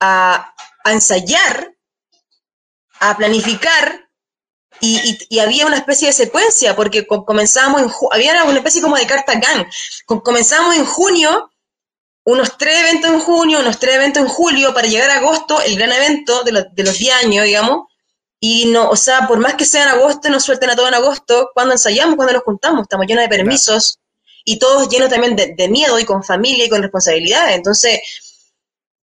a, a ensayar, a planificar, y, y- y había una especie de secuencia, porque co- comenzábamos en, había una especie como de carta gang. Co- Comenzábamos en junio, unos tres eventos en junio, unos tres eventos en julio, para llegar a agosto, el gran evento de, los- de los 10 años, digamos, y no, o sea, por más que sea en agosto, nos suelten a todo en agosto, cuando ensayamos, cuando nos juntamos, estamos llenos de permisos, y todos llenos también de, miedo y con familia y con responsabilidades. Entonces,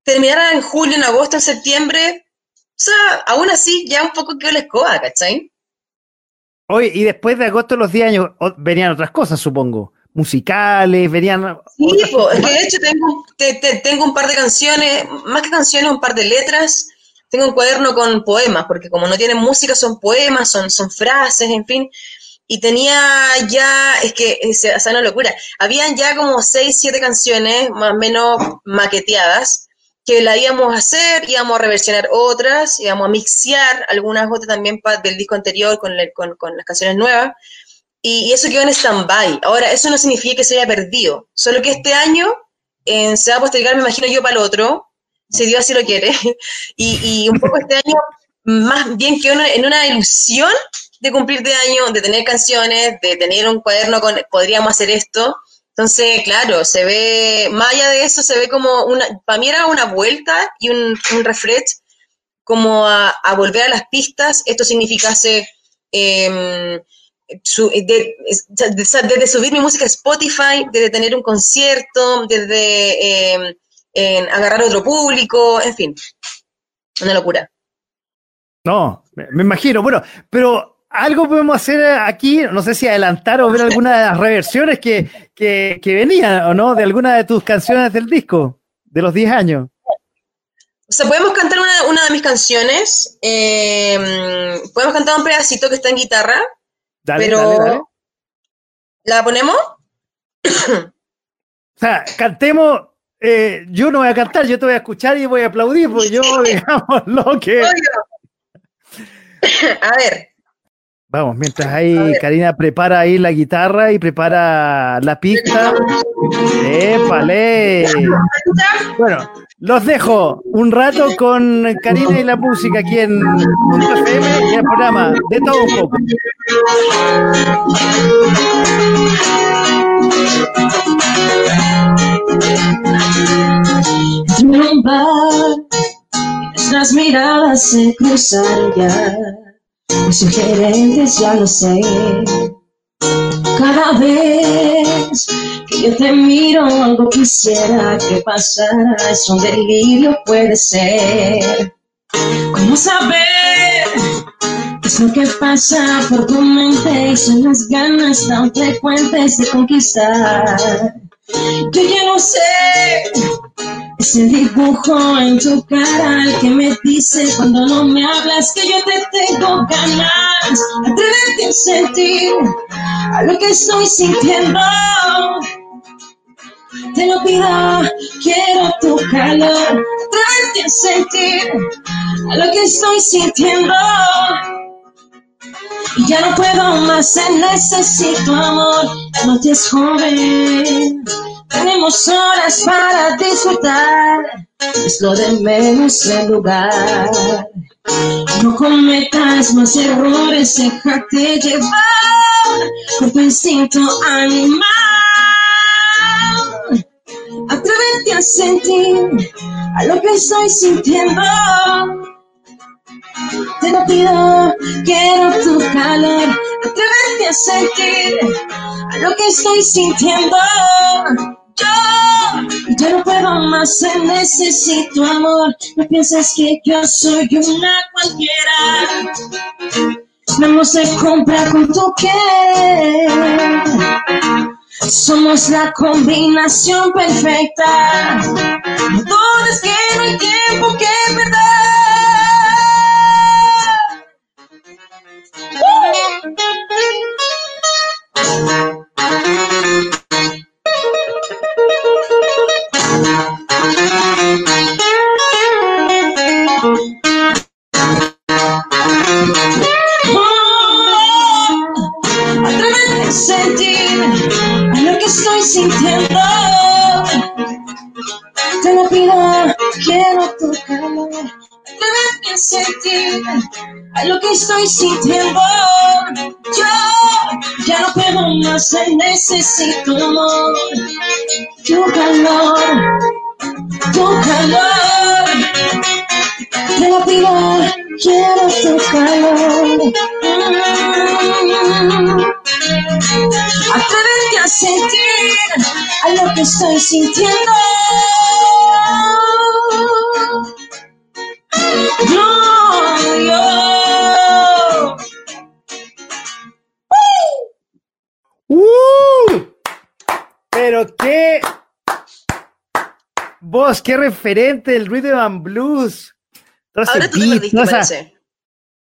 terminar en julio, en agosto, en septiembre, o sea, aún así ya un poco quedó la escoba, ¿cachai? Oye, y después de agosto los 10 años venían otras cosas, supongo. Musicales, venían. Sí, po, es que de hecho tengo, te- te- tengo un par de canciones, más que canciones, un par de letras. Tengo un cuaderno con poemas, porque como no tienen música, son poemas, son, son frases, en fin. Y tenía ya, es que, es, o sea, una locura. Habían ya como seis, siete canciones, más o menos maqueteadas, que la íbamos a hacer, íbamos a reversionar otras, íbamos a mixear algunas otras también del disco anterior con, con, con las canciones nuevas. Y, eso quedó en stand-by. Ahora, eso no significa que se haya perdido. Solo que este año se va a postergar, me imagino yo, para el otro, si Dios así lo quiere. Y, un poco este año, más bien que una- en una ilusión de cumplir de año, de tener canciones, de tener un cuaderno con, podríamos hacer esto. Entonces, claro, se ve, más allá de eso, se ve como una, para mí era una vuelta y un, un refresh como a, volver a las pistas. Esto significase su- de- sea, de- desde subir mi música a Spotify, desde tener un concierto, desde em, en agarrar otro público, en fin, una locura. No, me, me imagino. Bueno, pero algo podemos hacer aquí, no sé si adelantar o ver alguna de las reversiones que, que, que venían, ¿o no? De alguna de tus canciones del disco, de los 10 años. O sea, podemos cantar una, una de mis canciones, em, podemos cantar un pedacito que está en guitarra, Dale, pero dale, dale. ¿la ponemos? O sea, cantemos. eh, yo no voy a cantar, yo te voy a escuchar y voy a aplaudir, porque yo, digamos, lo que. A ver, Vamos, mientras ahí Karina prepara ahí la guitarra y prepara la pista. ¡Épale! Bueno, los dejo un rato con Karina y la música aquí en FM y el programa de todo un poco. Un nuestras miradas se cruzan ya. Muy sugerentes, ya lo sé. Cada vez que yo te miro, algo quisiera que pasara. Es un delirio, puede ser. ¿Cómo saber qué es lo que pasa por tu mente? Y son las ganas tan frecuentes de conquistar. Yo ya no sé ese dibujo en tu cara el que me dice cuando no me hablas que yo te tengo ganas. Atrévete a sentir a lo que estoy sintiendo. Te lo pido, quiero tu calor. Atrévete a sentir a lo que estoy sintiendo. Y ya no puedo más, te necesito amor. La noche es joven, tenemos horas para disfrutar. Es lo de menos el lugar. No cometas más errores, déjate llevar por tu instinto animal. Atrévete a sentir a lo que estoy sintiendo. Te lo pido, quiero tu calor. Atrévete a sentir a lo que estoy sintiendo. Yo, yo no puedo más, necesito amor. No pienses que yo soy una cualquiera. No se compra con tu querer. Somos la combinación perfecta. No dudes que no hay tiempo que perder. Atrévete sentir lo que estoy sintiendo. Te lo pido, quiero. Atrévete a sentir lo que estoy sintiendo. Yo ya no puedo más, necesito amor. Tu calor, tu calor. Te lo pido, quiero tu calor. Mm. Atrévete a sentir a lo que estoy sintiendo. Yo, yo. ¡Uh! Pero qué vos, qué referente del rhythm and blues. Ahora tú te perdiste.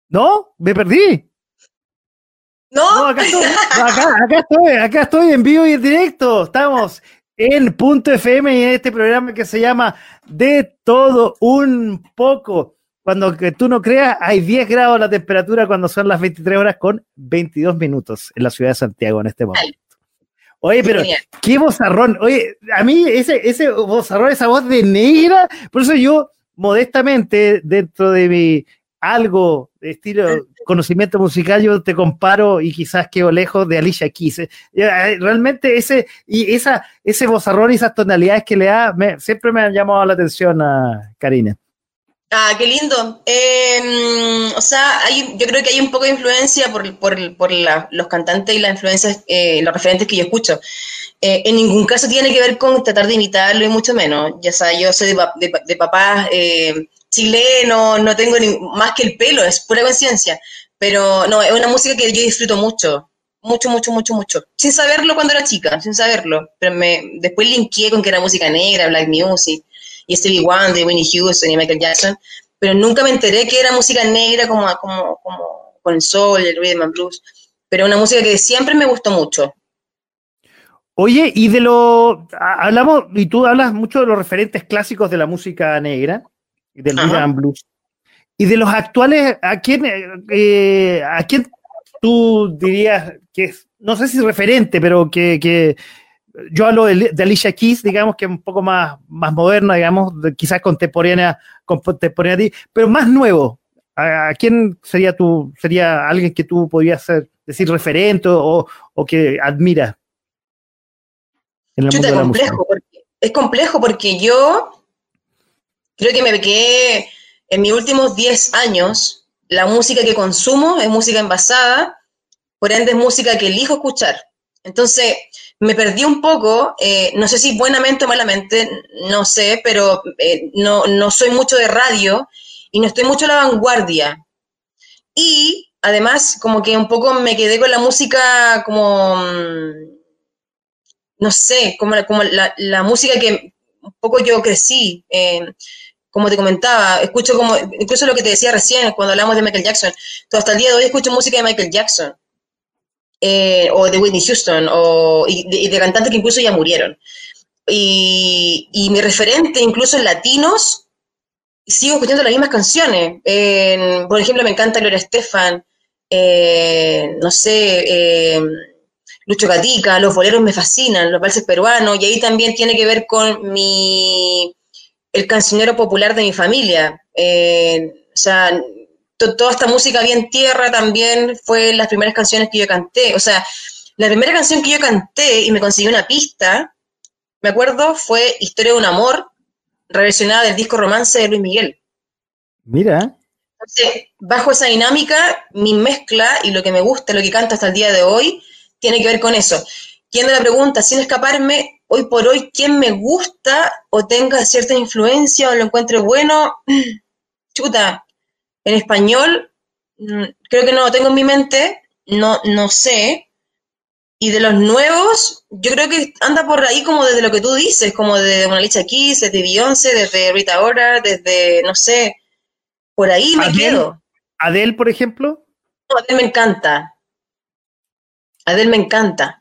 ¿No? Me perdí. ¿No? No, acá estoy, acá, acá estoy, acá estoy en vivo y en directo. Estamos en Punto FM y en este programa que se llama De todo un poco. Cuando que tú no creas, hay 10 grados la temperatura cuando son las 23 horas con 22 minutos en la ciudad de Santiago en este momento. Oye, pero qué vozarrón. Oye, a mí ese, ese vozarrón, esa voz de negra, por eso yo modestamente, dentro de mi algo de estilo conocimiento musical, yo te comparo y quizás quedo lejos de Alicia Keys. Eh, eh, Realmente ese, y esa, ese vozarrón y esas tonalidades que le da, me- siempre me han llamado la atención a Karina. Ah, qué lindo. Eh, o sea, hay, yo creo que hay un poco de influencia por, por- por los cantantes y las influencias, eh, los referentes que yo escucho. Eh, en ningún caso tiene que ver con tratar de imitarlo y mucho menos. Ya sabes, yo soy de, de, de papás eh, chilenos, no tengo ni, más que el pelo, es pura conciencia. Pero no, es una música que yo disfruto mucho. Mucho, mucho, mucho, mucho. Sin saberlo cuando era chica, sin saberlo. Pero me, después linkeé con que era música negra, black music y Stevie Wonder, Winnie Houston y Michael Jackson, pero nunca me enteré que era música negra como, como, como con el soul, el rhythm and blues, pero una música que siempre me gustó mucho. Oye, y de lo. Hablamos, y tú hablas mucho de los referentes clásicos de la música negra, del Ajá. rhythm blues. Y de los actuales, ¿a quién, eh, ¿a quién tú dirías que es, no sé si referente, pero que, que yo hablo de, de Alicia Keys, digamos, que es un poco más, más moderna, digamos, de- quizás contemporánea, contemporánea a ti, pero más nuevo. ¿A, a quién sería tú, sería alguien que tú podrías ser, decir referente o, o que admiras? En el Chuta, mundo de la música? complejo, porque, es complejo porque yo creo que me quedé en mis últimos 10 años, la música que consumo es música envasada, por ende es música que elijo escuchar. Entonces, me perdí un poco, eh, no sé si buenamente o malamente, no sé, pero eh, no, no soy mucho de radio y no estoy mucho a la vanguardia. Y además, como que un poco me quedé con la música como, mm, no sé, como como la música que un poco yo crecí. eh, como te comentaba, escucho como, incluso lo que te decía recién cuando hablamos de Michael Jackson, hasta el día de hoy escucho música de Michael Jackson, eh, o de Whitney Houston, o, y, de, cantantes que incluso ya murieron. Y, mi referente, incluso en latinos, sigo escuchando las mismas canciones. Por ejemplo, me encanta Gloria Estefan, no sé, eh, Lucho Gatica, los boleros me fascinan, los valses peruanos, y ahí también tiene que ver con mi el cancionero popular de mi familia. Eh, o sea, to- toda esta música bien tierra también fue las primeras canciones que yo canté. O sea, la primera canción que yo canté y me conseguí una pista, me acuerdo, fue Historia de un amor, reversionada del disco Romance de Luis Miguel. Mira, Entonces, bajo esa dinámica, mi mezcla y lo que me gusta, lo que canto hasta el día de hoy, tiene que ver con eso. Yendo a la pregunta, sin escaparme, hoy por hoy, ¿quién me gusta o tenga cierta influencia o lo encuentre bueno? Chuta, en español, mm, creo que no lo tengo en mi mente, no, no sé. Y de los nuevos, yo creo que anda por ahí como desde lo que tú dices, como de una Alicia Keys, desde Beyoncé, desde Rita Ora, desde, no sé, por ahí me Adele. quedo. Adele, por ejemplo. No, Adele me encanta. Adele me encanta.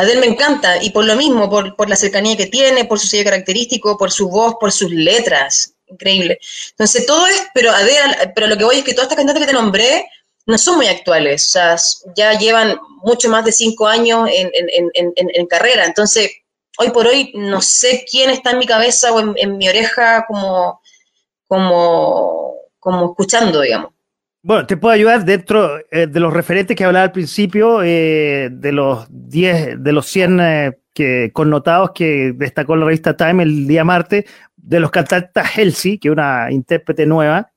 Adele me encanta. Y por lo mismo, por, por la cercanía que tiene, por su sello característico, por su voz, por sus letras. Increíble. Entonces, todo es, pero Adele, pero lo que voy es que todas estas cantantes que te nombré no son muy actuales. O sea, ya llevan mucho más de cinco años en, en- en- en- carrera. Entonces, hoy por hoy no sé quién está en mi cabeza o en, en mi oreja como, como, como escuchando, digamos. Bueno, te puedo ayudar dentro eh, de los referentes que hablaba al principio, eh, de los 10, de los 100 eh, que, connotados que destacó la revista Time el día martes, de los cantantes Halsey, que es una intérprete nueva,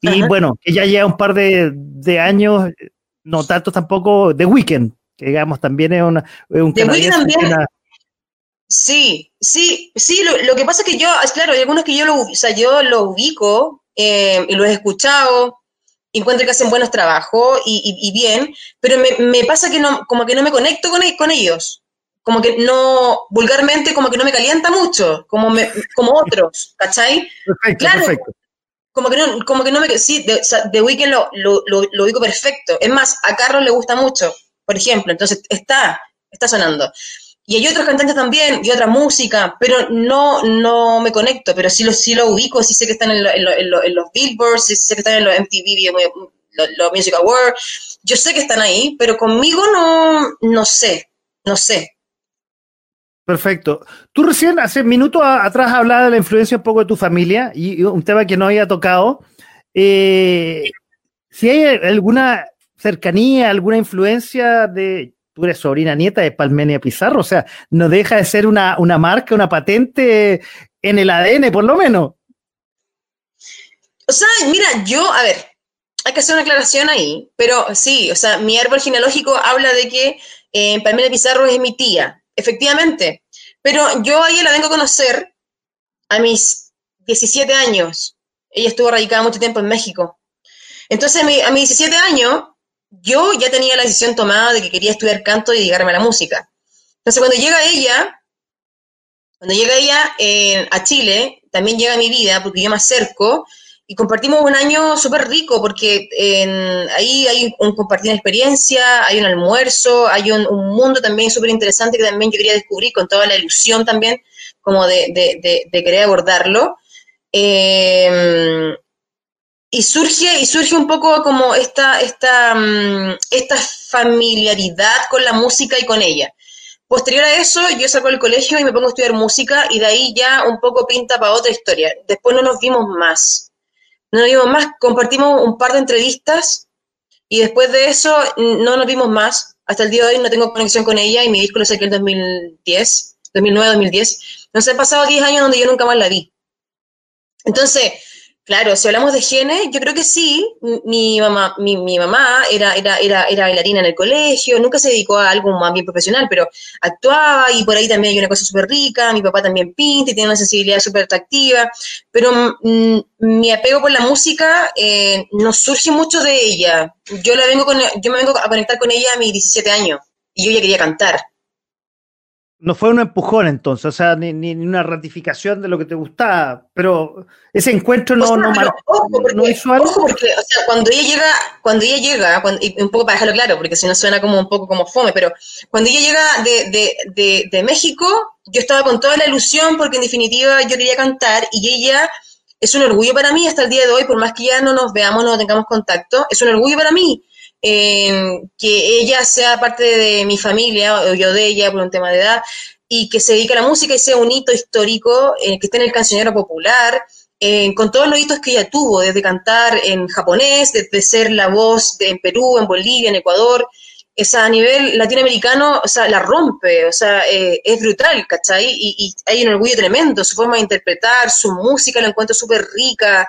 y Ajá. bueno, ya lleva un par de, de años, no tanto tampoco, The Weeknd, que digamos también es, una, es un una- Sí, sí, sí, lo, lo que pasa es que yo, claro, hay algunos que yo lo, o sea, yo lo ubico eh, y los he escuchado, encuentro que hacen buenos trabajos y, y- y bien, pero me, me pasa que no, como que no me conecto con, e- con ellos, como que no, vulgarmente, como que no me calienta mucho, como, me- como otros, ¿cachai? Perfecto, Claro. perfecto. Como que no, como que no me, sí, de, o sea, The Weeknd lo, lo, lo, lo ubico perfecto, es más, a Carlos le gusta mucho, por ejemplo, entonces está, está sonando. Y hay otros cantantes también, y otra música, pero no, no me conecto, pero sí lo, sí lo ubico, sí sé que están en, lo- en lo- en lo- en los Billboards, sí sé que están en los MTV, los, Music Awards, yo sé que están ahí, pero conmigo no, no sé, no sé. Perfecto. Tú recién, hace minutos atrás, hablabas de la influencia un poco de tu familia y, y un tema que no había tocado. Eh, si hay alguna cercanía, alguna influencia de. Tú eres sobrina nieta de Palmenia Pizarro, o sea, no deja de ser una, una marca, una patente en el ADN, por lo menos. O sea, mira, yo, a ver, hay que hacer una aclaración ahí, pero sí, o sea, mi árbol genealógico habla de que eh, Palmira Pizarro es mi tía, efectivamente, pero yo a ella la vengo a conocer a mis 17 años. Ella estuvo radicada mucho tiempo en México. Entonces, a mis 17 años, yo ya tenía la decisión tomada de que quería estudiar canto y dedicarme a la música. Entonces, cuando llega ella, cuando llega ella eh, a Chile, también llega mi vida, porque yo me acerco, y compartimos un año súper rico, porque en- ahí hay un compartir experiencia, hay un almuerzo, hay un, un mundo también súper interesante que también yo quería descubrir con toda la ilusión también, como de- de querer abordarlo. Eh, y surge, y surge un poco como esta, esta, mm, esta familiaridad con la música y con ella. Posterior a eso, yo salgo del colegio y me pongo a estudiar música y de ahí ya un poco pinta para otra historia. Después no nos vimos más. No nos vimos más, compartimos un par de entrevistas y después de eso no nos vimos más. Hasta el día de hoy no tengo conexión con ella y mi disco lo saqué en 2010, 2009-2010. Entonces han pasado 10 años donde yo nunca más la vi. Entonces, claro, si hablamos de genes, yo creo que sí. Mi mamá, mi, mi mamá era, era, era, era bailarina en el colegio, nunca se dedicó a algo más bien profesional, pero actuaba y por ahí también hay una cosa súper rica. Mi papá también pinta y tiene una sensibilidad súper atractiva, pero mm, mi apego por la música eh, no surge mucho de ella. Yo, la vengo con, yo me vengo a conectar con ella a mis 17 años y yo ya quería cantar. No fue un empujón entonces, o sea, ni, ni- ni una ratificación de lo que te gustaba, pero ese encuentro no, O sea, no, ojo, porque, no hizo algo. ojo, porque, o sea, cuando ella llega, cuando ella llega, cuando- y un poco para dejarlo claro, porque si no suena como un poco como fome, pero cuando ella llega de, de, de, de México, yo estaba con toda la ilusión porque en definitiva yo quería cantar y ella es un orgullo para mí hasta el día de hoy, por más que ya no nos veamos, no tengamos contacto, es un orgullo para mí eh, que ella sea parte de mi familia, o yo de ella por un tema de edad, y que se dedique a la música y sea un hito histórico, eh, que esté en el cancionero popular, eh, con todos los hitos que ella tuvo, desde cantar en japonés, desde ser la voz de- en Perú, en Bolivia, en Ecuador, o sea, a nivel latinoamericano, o sea, la rompe, o sea, eh, es brutal, ¿cachai? Y, y hay un orgullo tremendo, su forma de interpretar, su música la encuentro súper rica.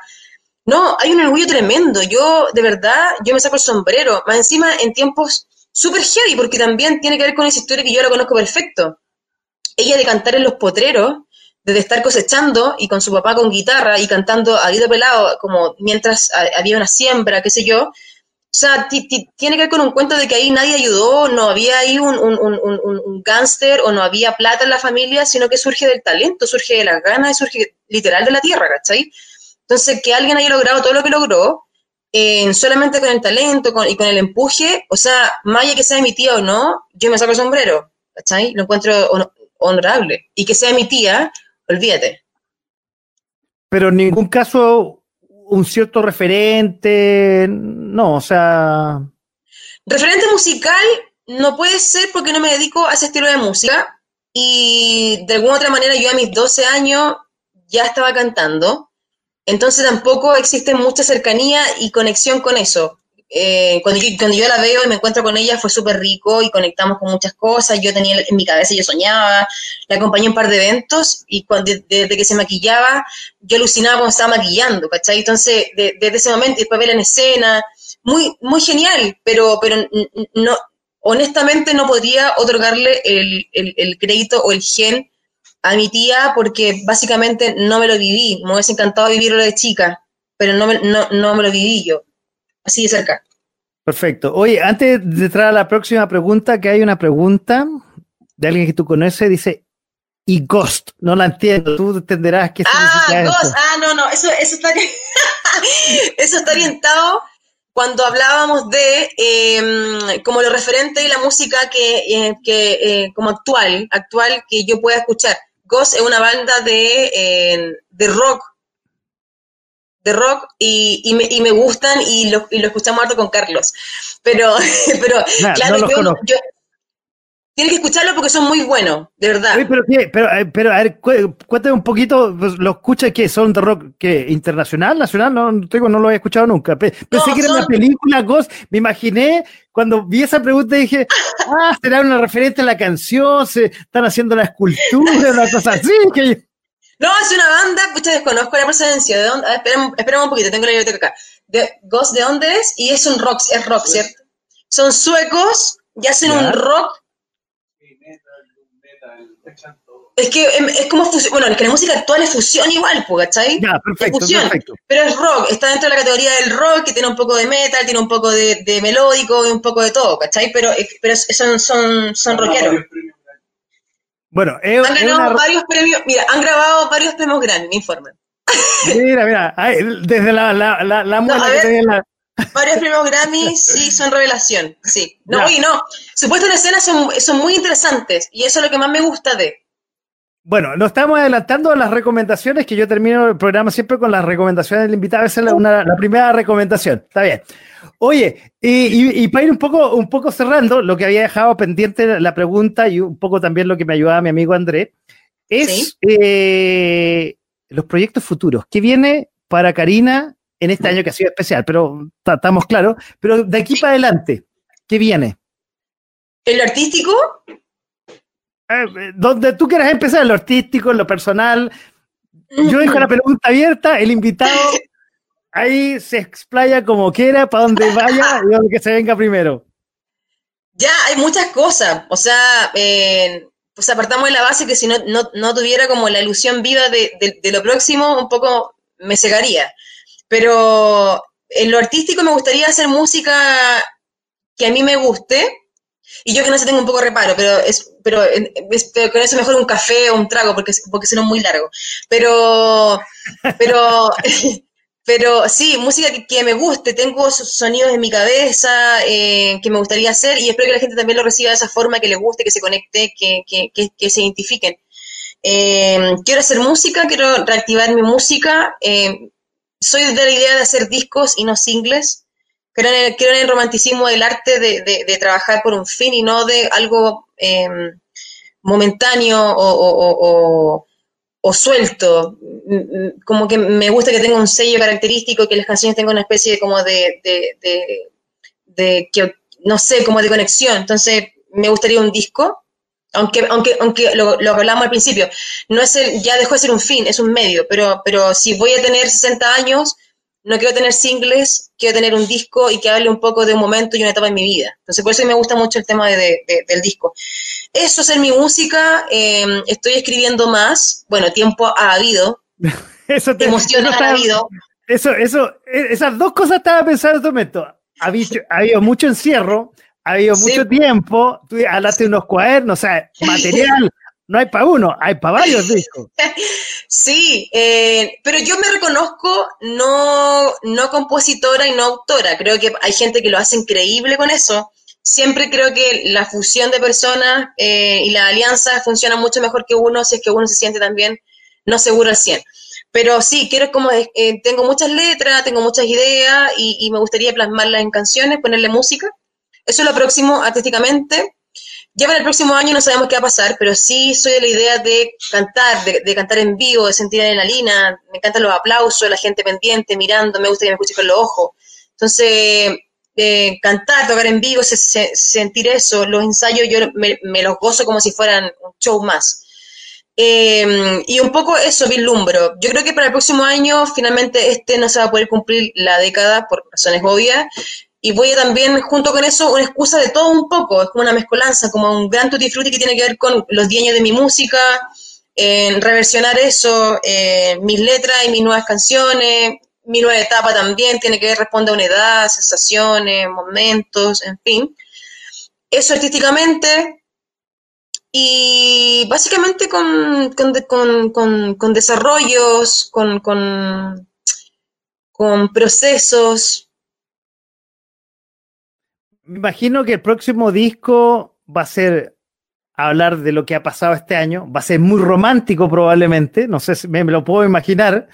No, hay un orgullo tremendo. Yo, de verdad, yo me saco el sombrero, más encima en tiempos súper heavy, porque también tiene que ver con esa historia que yo la conozco perfecto. Ella de cantar en los potreros, de estar cosechando y con su papá con guitarra y cantando a grito pelado, como mientras había una siembra, qué sé yo. O sea, ti- ti- tiene que ver con un cuento de que ahí nadie ayudó, no había ahí un, un, un, un, gángster o no había plata en la familia, sino que surge del talento, surge de las ganas surge literal de la tierra, ¿cachai? Entonces, que alguien haya logrado todo lo que logró, eh, solamente con el talento con, y con el empuje, o sea, más allá que sea mi tía o no, yo me saco el sombrero, ¿cachai? Lo encuentro hon- honorable. Y que sea mi tía, olvídate. Pero en ningún caso un cierto referente, no, o sea, Referente musical no puede ser porque no me dedico a ese estilo de música y de alguna otra manera yo a mis 12 años ya estaba cantando, entonces tampoco existe mucha cercanía y conexión con eso. Eh, cuando, yo, cuando yo la veo y me encuentro con ella fue súper rico y conectamos con muchas cosas, yo tenía en mi cabeza, yo soñaba, la acompañé en un par de eventos y cuando, desde que se maquillaba, yo alucinaba cuando estaba maquillando, ¿cachai? Entonces, de- desde ese momento, y después verla en escena, muy, muy genial, pero, pero no, honestamente no podría otorgarle el, el- el crédito o el gen a mi tía porque básicamente no me lo viví. Me hubiese encantado vivirlo de chica, pero no me, no, no me lo viví yo. Así de cerca. Perfecto. Oye, antes de entrar a la próxima pregunta, que hay una pregunta de alguien que tú conoces, dice, y Ghost, no la entiendo, tú entenderás qué Ah, significa Ghost. esto. Ah, no, no, eso, eso, está, eso está orientado cuando hablábamos de eh, como lo referente y la música que, eh, que eh, como actual, actual que yo pueda escuchar. Ghost es una banda de, eh, de rock, de rock y, y me, y me gustan y lo, y lo escuchamos harto con Carlos. Pero, pero Nah, claro, no los yo, yo- tienes que escucharlo porque son muy buenos, de verdad. Oye, pero, ¿qué? pero, eh, pero, a ver, cu- cuéntame un poquito, pues, ¿lo escuchas que son de rock que internacional, nacional? No, no, tengo, no lo he escuchado nunca. Pe- Pensé No, que era son- una película Ghost, me imaginé, cuando vi esa pregunta dije, ah, será una referente a la canción, se están haciendo la escultura, una cosa así, que No, es una banda, pucha, desconozco la procedencia. ¿De dónde? Espérame un poquito, tengo la biblioteca acá. De, Ghost, ¿de dónde es? Y es un rock, es rock, ¿cierto? Son suecos y hacen Ya. un rock. Es que em, es como fusión. Bueno, es que la música actual es fusión igual, pues, ¿cachai? Ya, perfecto, fusión. perfecto. Pero es rock, está dentro de la categoría del rock, que tiene un poco de metal, tiene un poco de, de melódico y un poco de todo, ¿cachai? Pero, pero son, son, son rockeros. Bueno, Han ganado una, varios premios, mira, han grabado varios premios Grammy, me informan. mira, mira, desde la, la, la, la que tenía en la- Varios premios Grammy, sí, son revelación, sí. No, Ya. no, su puesta en escena son, son muy interesantes y eso es lo que más me gusta de. Bueno, nos estamos adelantando a las recomendaciones, que yo termino el programa siempre con las recomendaciones del invitado. Esa es la, una- la primera recomendación. Está bien. Oye, y, y- y para ir un poco, un poco cerrando, lo que había dejado pendiente la pregunta y un poco también lo que me ayudaba mi amigo André, es Sí. eh, los proyectos futuros. ¿Qué viene para Karina en este año que ha sido especial? Pero ta- estamos claros. Pero de aquí para adelante, ¿qué viene? En lo artístico, Eh, eh, donde tú quieras empezar, en lo artístico, en lo personal. Yo dejo la pregunta abierta, el invitado ahí se explaya como quiera, para donde vaya y donde que se venga primero. ya hay muchas cosas. O sea, eh, pues apartamos de la base que si no, no, no tuviera como la ilusión viva de, de- de lo próximo, un poco me cegaría. Pero en lo artístico me gustaría hacer música que a mí me guste. Y yo que no sé, tengo un poco de reparo, pero es, pero pero con eso mejor un café o un trago, porque, porque es muy largo. Pero, pero, pero sí, música que, me guste, tengo sonidos en mi cabeza eh, que me gustaría hacer y espero que la gente también lo reciba de esa forma, que le guste, que se conecte, que, que, que, que se identifiquen. Eh, quiero hacer música, quiero reactivar mi música. eh, soy de la idea de hacer discos y no singles. Creo en el, el romanticismo del arte de, de- trabajar por un fin y no de algo eh, momentáneo o, o- suelto. Mm, mm, Como que me gusta que tenga un sello característico, que las canciones tengan una especie de como de, de- de que, no sé, como de conexión. Entonces, me gustaría un disco. Aunque, aunque, aunque lo, lo hablamos al principio, no es el, ya dejó de ser un fin, es un medio, pero, pero si voy a tener 60 años, no quiero tener singles, quiero tener un disco y que hable un poco de un momento y una etapa en mi vida. Entonces, por eso me gusta mucho el tema de, de- de- del disco. Eso es en mi música, eh, estoy escribiendo más, bueno, tiempo ha habido, Eso te, emociones eso estaba- habido, Eso, eso, eh, esas dos cosas estaba pensando en este momento. Ha ha habido mucho encierro, ha habido Sí. mucho tiempo, tú hablaste de unos cuadernos, o sea, material, no hay para uno, hay para varios discos. Sí, eh, pero yo me reconozco no, no compositora y no autora. Creo que hay gente que lo hace increíble con eso. Siempre creo que la fusión de personas eh, y la alianza funciona mucho mejor que uno si es que uno se siente también no seguro al 100. Pero sí, quiero como, eh, tengo muchas letras, tengo muchas ideas y, y me gustaría plasmarlas en canciones, ponerle música. Eso es lo próximo artísticamente. Ya para el próximo año no sabemos qué va a pasar, pero sí soy de la idea de cantar, de, de cantar en vivo, de sentir adrenalina. Me encantan los aplausos, la gente pendiente, mirando, me gusta que me escuchen con los ojos. Entonces, eh, cantar, tocar en vivo, se- se- sentir eso, los ensayos yo me, me los gozo como si fueran un show más. Eh, y un poco eso vislumbro. Yo creo que para el próximo año, finalmente, este no se va a poder cumplir la década por razones obvias. Y voy a también, junto con eso, una excusa de todo un poco, es como una mezcolanza, como un gran tutti frutti que tiene que ver con los 10 años de mi música, en reversionar eso, eh, mis letras y mis nuevas canciones, mi nueva etapa también tiene que ver, responde a una edad, sensaciones, momentos, en fin. Eso artísticamente, y básicamente con, con, con, con desarrollos, con, con, procesos, me imagino que el próximo disco va a ser hablar de lo que ha pasado este año. Va a ser muy romántico probablemente. No sé si me, lo puedo imaginar.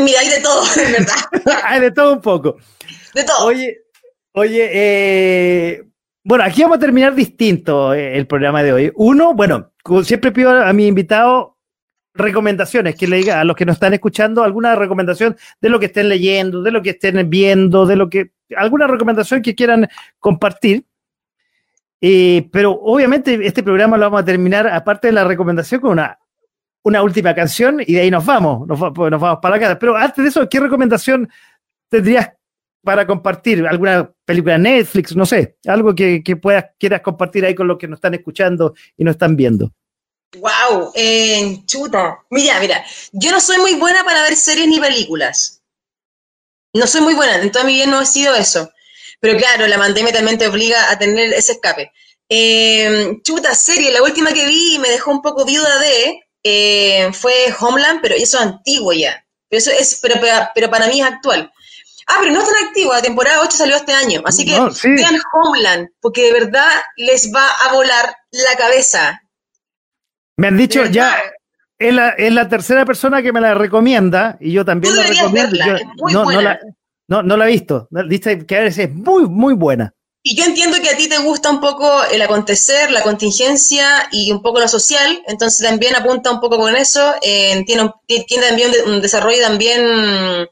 mira, hay de todo, en verdad. hay de todo un poco. De todo. Oye, oye, eh, bueno, aquí vamos a terminar distinto eh, el programa de hoy. Uno, bueno, siempre pido a mi invitado recomendaciones, que le diga a los que nos están escuchando alguna recomendación de lo que estén leyendo, de lo que estén viendo, de lo que alguna recomendación que quieran compartir. Eh, pero obviamente este programa lo vamos a terminar, aparte de la recomendación, con una, una última canción y de ahí nos vamos, nos, pues, nos vamos para casa. Pero antes de eso, ¿qué recomendación tendrías para compartir? ¿Alguna película Netflix? No sé, algo que, que puedas, quieras compartir ahí con los que nos están escuchando y nos están viendo. Wow, eh, chuta. Mira, mira, yo no soy muy buena para ver series ni películas. No soy muy buena, en toda mi vida no he sido eso. Pero claro, la pandemia también te obliga a tener ese escape. Eh, chuta, serie, la última que vi y me dejó un poco viuda de eh, fue Homeland, pero eso es antiguo ya. Pero, eso es, pero, pero, para mí es actual. Ah, pero no es tan activo, la temporada 8 salió este año. Así que vean Homeland, porque de verdad les va a volar la cabeza. Me han dicho ya, es la, es la, tercera persona que me la recomienda y yo también la recomiendo. no, no, la, no, no, la, he visto. Dice que a veces es muy, muy buena. Y yo entiendo que a ti te gusta un poco el acontecer, la contingencia y un poco lo social, entonces también apunta un poco con eso. Eh, tiene, tiene también un desarrollo también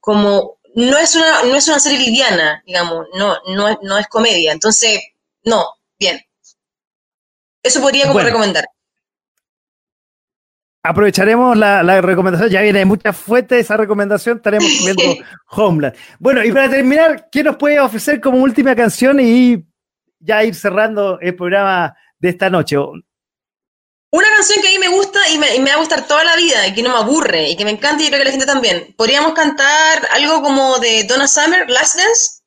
como no es una no es una serie liviana, digamos, no no, no es comedia. Entonces, no, bien. Eso podría como recomendar aprovecharemos la, recomendación. Ya viene mucha fuente esa recomendación. Estaremos viendo Homeland. Bueno, y para terminar, ¿qué nos puede ofrecer como última canción y ya ir cerrando el programa de esta noche? Una canción que a mí me gusta y me, va a gustar toda la vida y que no me aburre y que me encanta y creo que la gente también. ¿Podríamos cantar algo como de Donna Summer, Last Dance?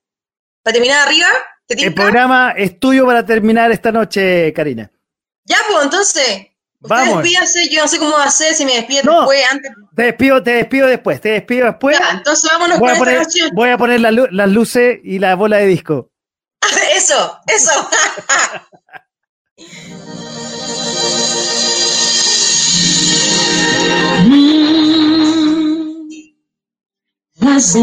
Para terminar arriba. el programa es tuyo para terminar esta noche, Karina. Ya, pues entonces, Vamos. Despídase, yo no sé cómo hacer, si me despido después, antes. Te despido, te despido después, te despido después. Ya, entonces vámonos voy con a poner, esta Voy a poner las luces y la bola de disco. eso, eso. las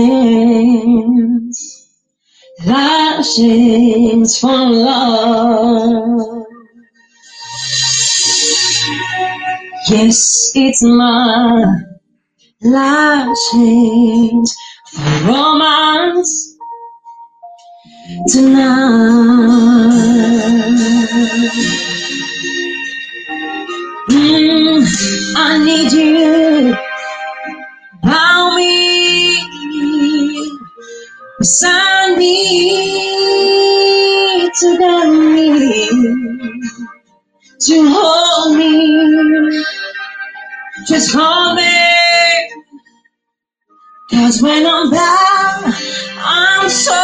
las for love. Yes, it's my life change for romance tonight. Mm, I need you by me, beside me, to guide me to hold me. Just hold me. Cause when I'm down, I'm so.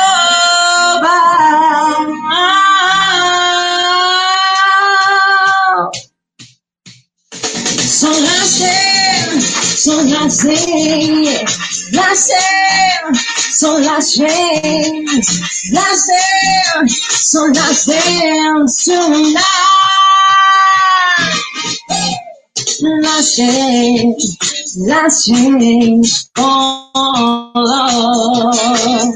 So I say, so I say, I say, so I say, I say, so I say, tonight lâcher, lâcher. Oh, oh, oh.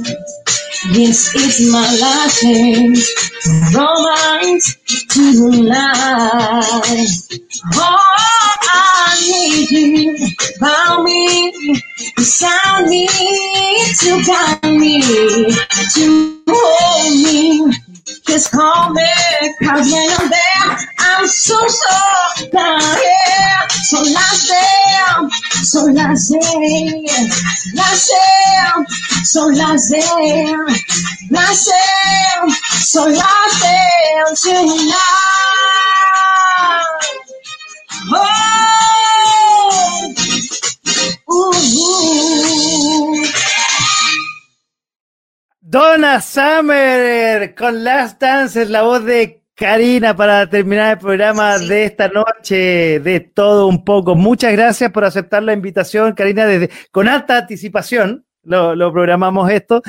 This is my life. Last change, romance tonight. Oh, I need you, found me, beside me, to guide me, to hold me. Just call me, cause when I'm there, I'm so, so down here. So la sé, so la sé, la sé, son las de, las de, son las tonight. Oh. Donna Summer con Last Dance la voz de Karina para terminar el programa Sí. de esta noche de todo un poco. Muchas gracias por aceptar la invitación, Karina, desde con alta anticipación. Lo, lo programamos esto.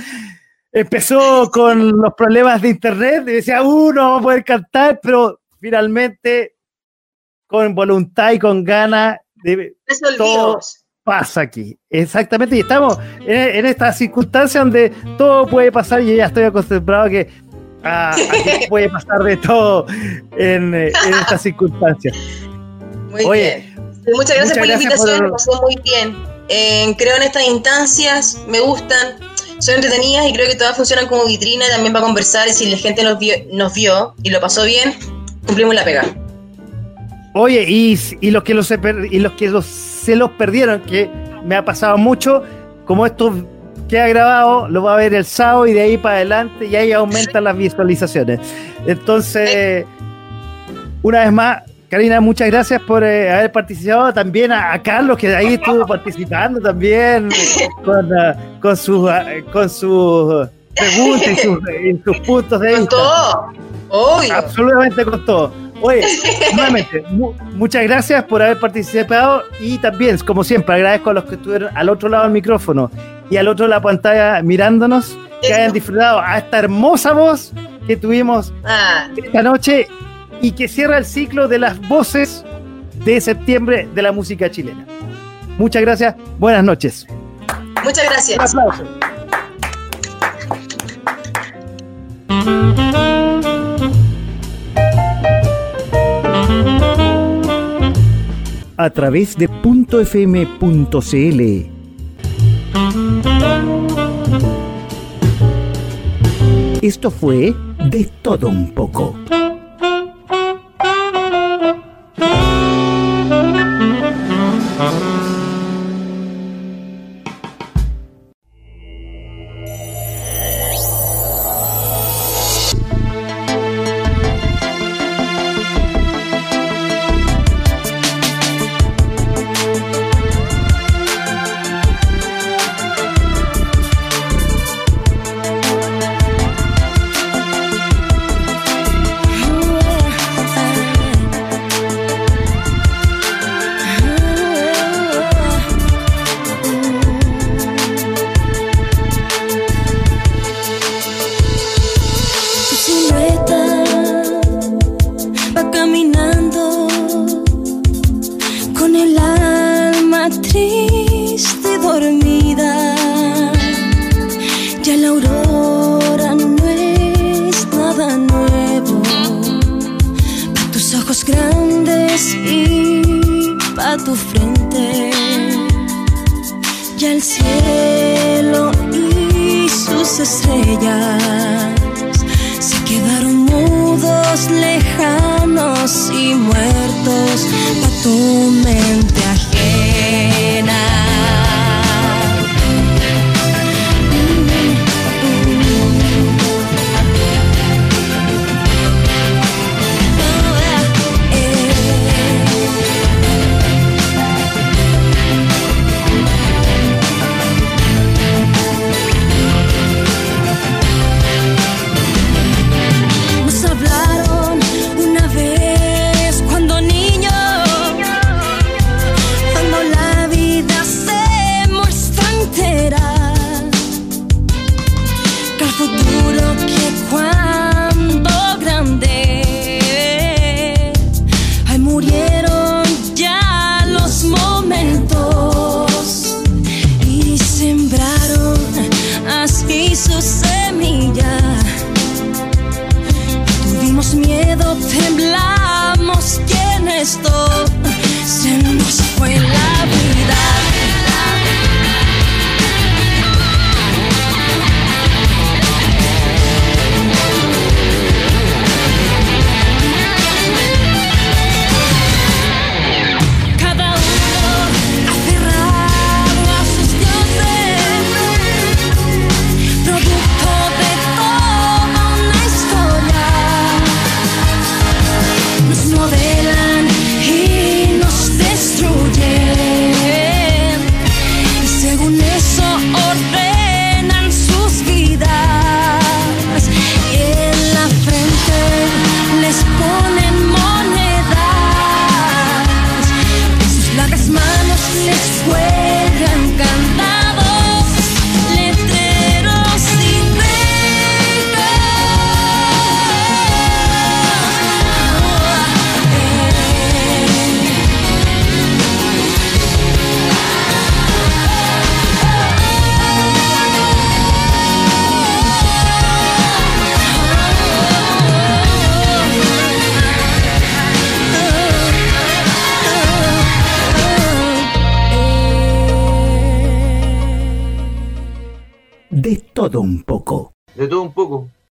Empezó con los problemas de internet, y decía, uh, no vamos a poder cantar, pero finalmente, con voluntad y con ganas, de, Resolvimos. pasa aquí. Exactamente, y estamos en, en esta circunstancia donde todo puede pasar y ya estoy acostumbrado a que, a, a que puede pasar de todo en, en estas circunstancias. Muy Oye, bien. Muchas gracias muchas por la invitación, por- me pasó muy bien. Eh, creo en estas instancias, me gustan, son entretenidas y creo que todas funcionan como vitrina también para conversar y si la gente nos vio, nos vio y lo pasó bien, cumplimos la pega. Oye, y, y los que, los y los que los- se los perdieron, que me ha pasado mucho, como esto queda grabado, lo va a ver el sábado y de ahí para adelante y ahí aumentan las visualizaciones. Entonces, una vez más, Karina, muchas gracias por eh, haber participado. También a, a Carlos, que ahí estuvo participando también con, ah, con sus ah, con sus preguntas y sus, y sus puntos de Con vista. todo, obvio. Absolutamente con todo. Oye, nuevamente, mu- muchas gracias por haber participado y también, como siempre, agradezco a los que estuvieron al otro lado del micrófono y al otro de la pantalla mirándonos, que hayan disfrutado a esta hermosa voz que tuvimos Ah, esta noche y que cierra el ciclo de las voces de septiembre de la música chilena. Muchas gracias, buenas noches. muchas Un gracias. aplauso. A través de .fm.cl Esto fue De Todo Un poco.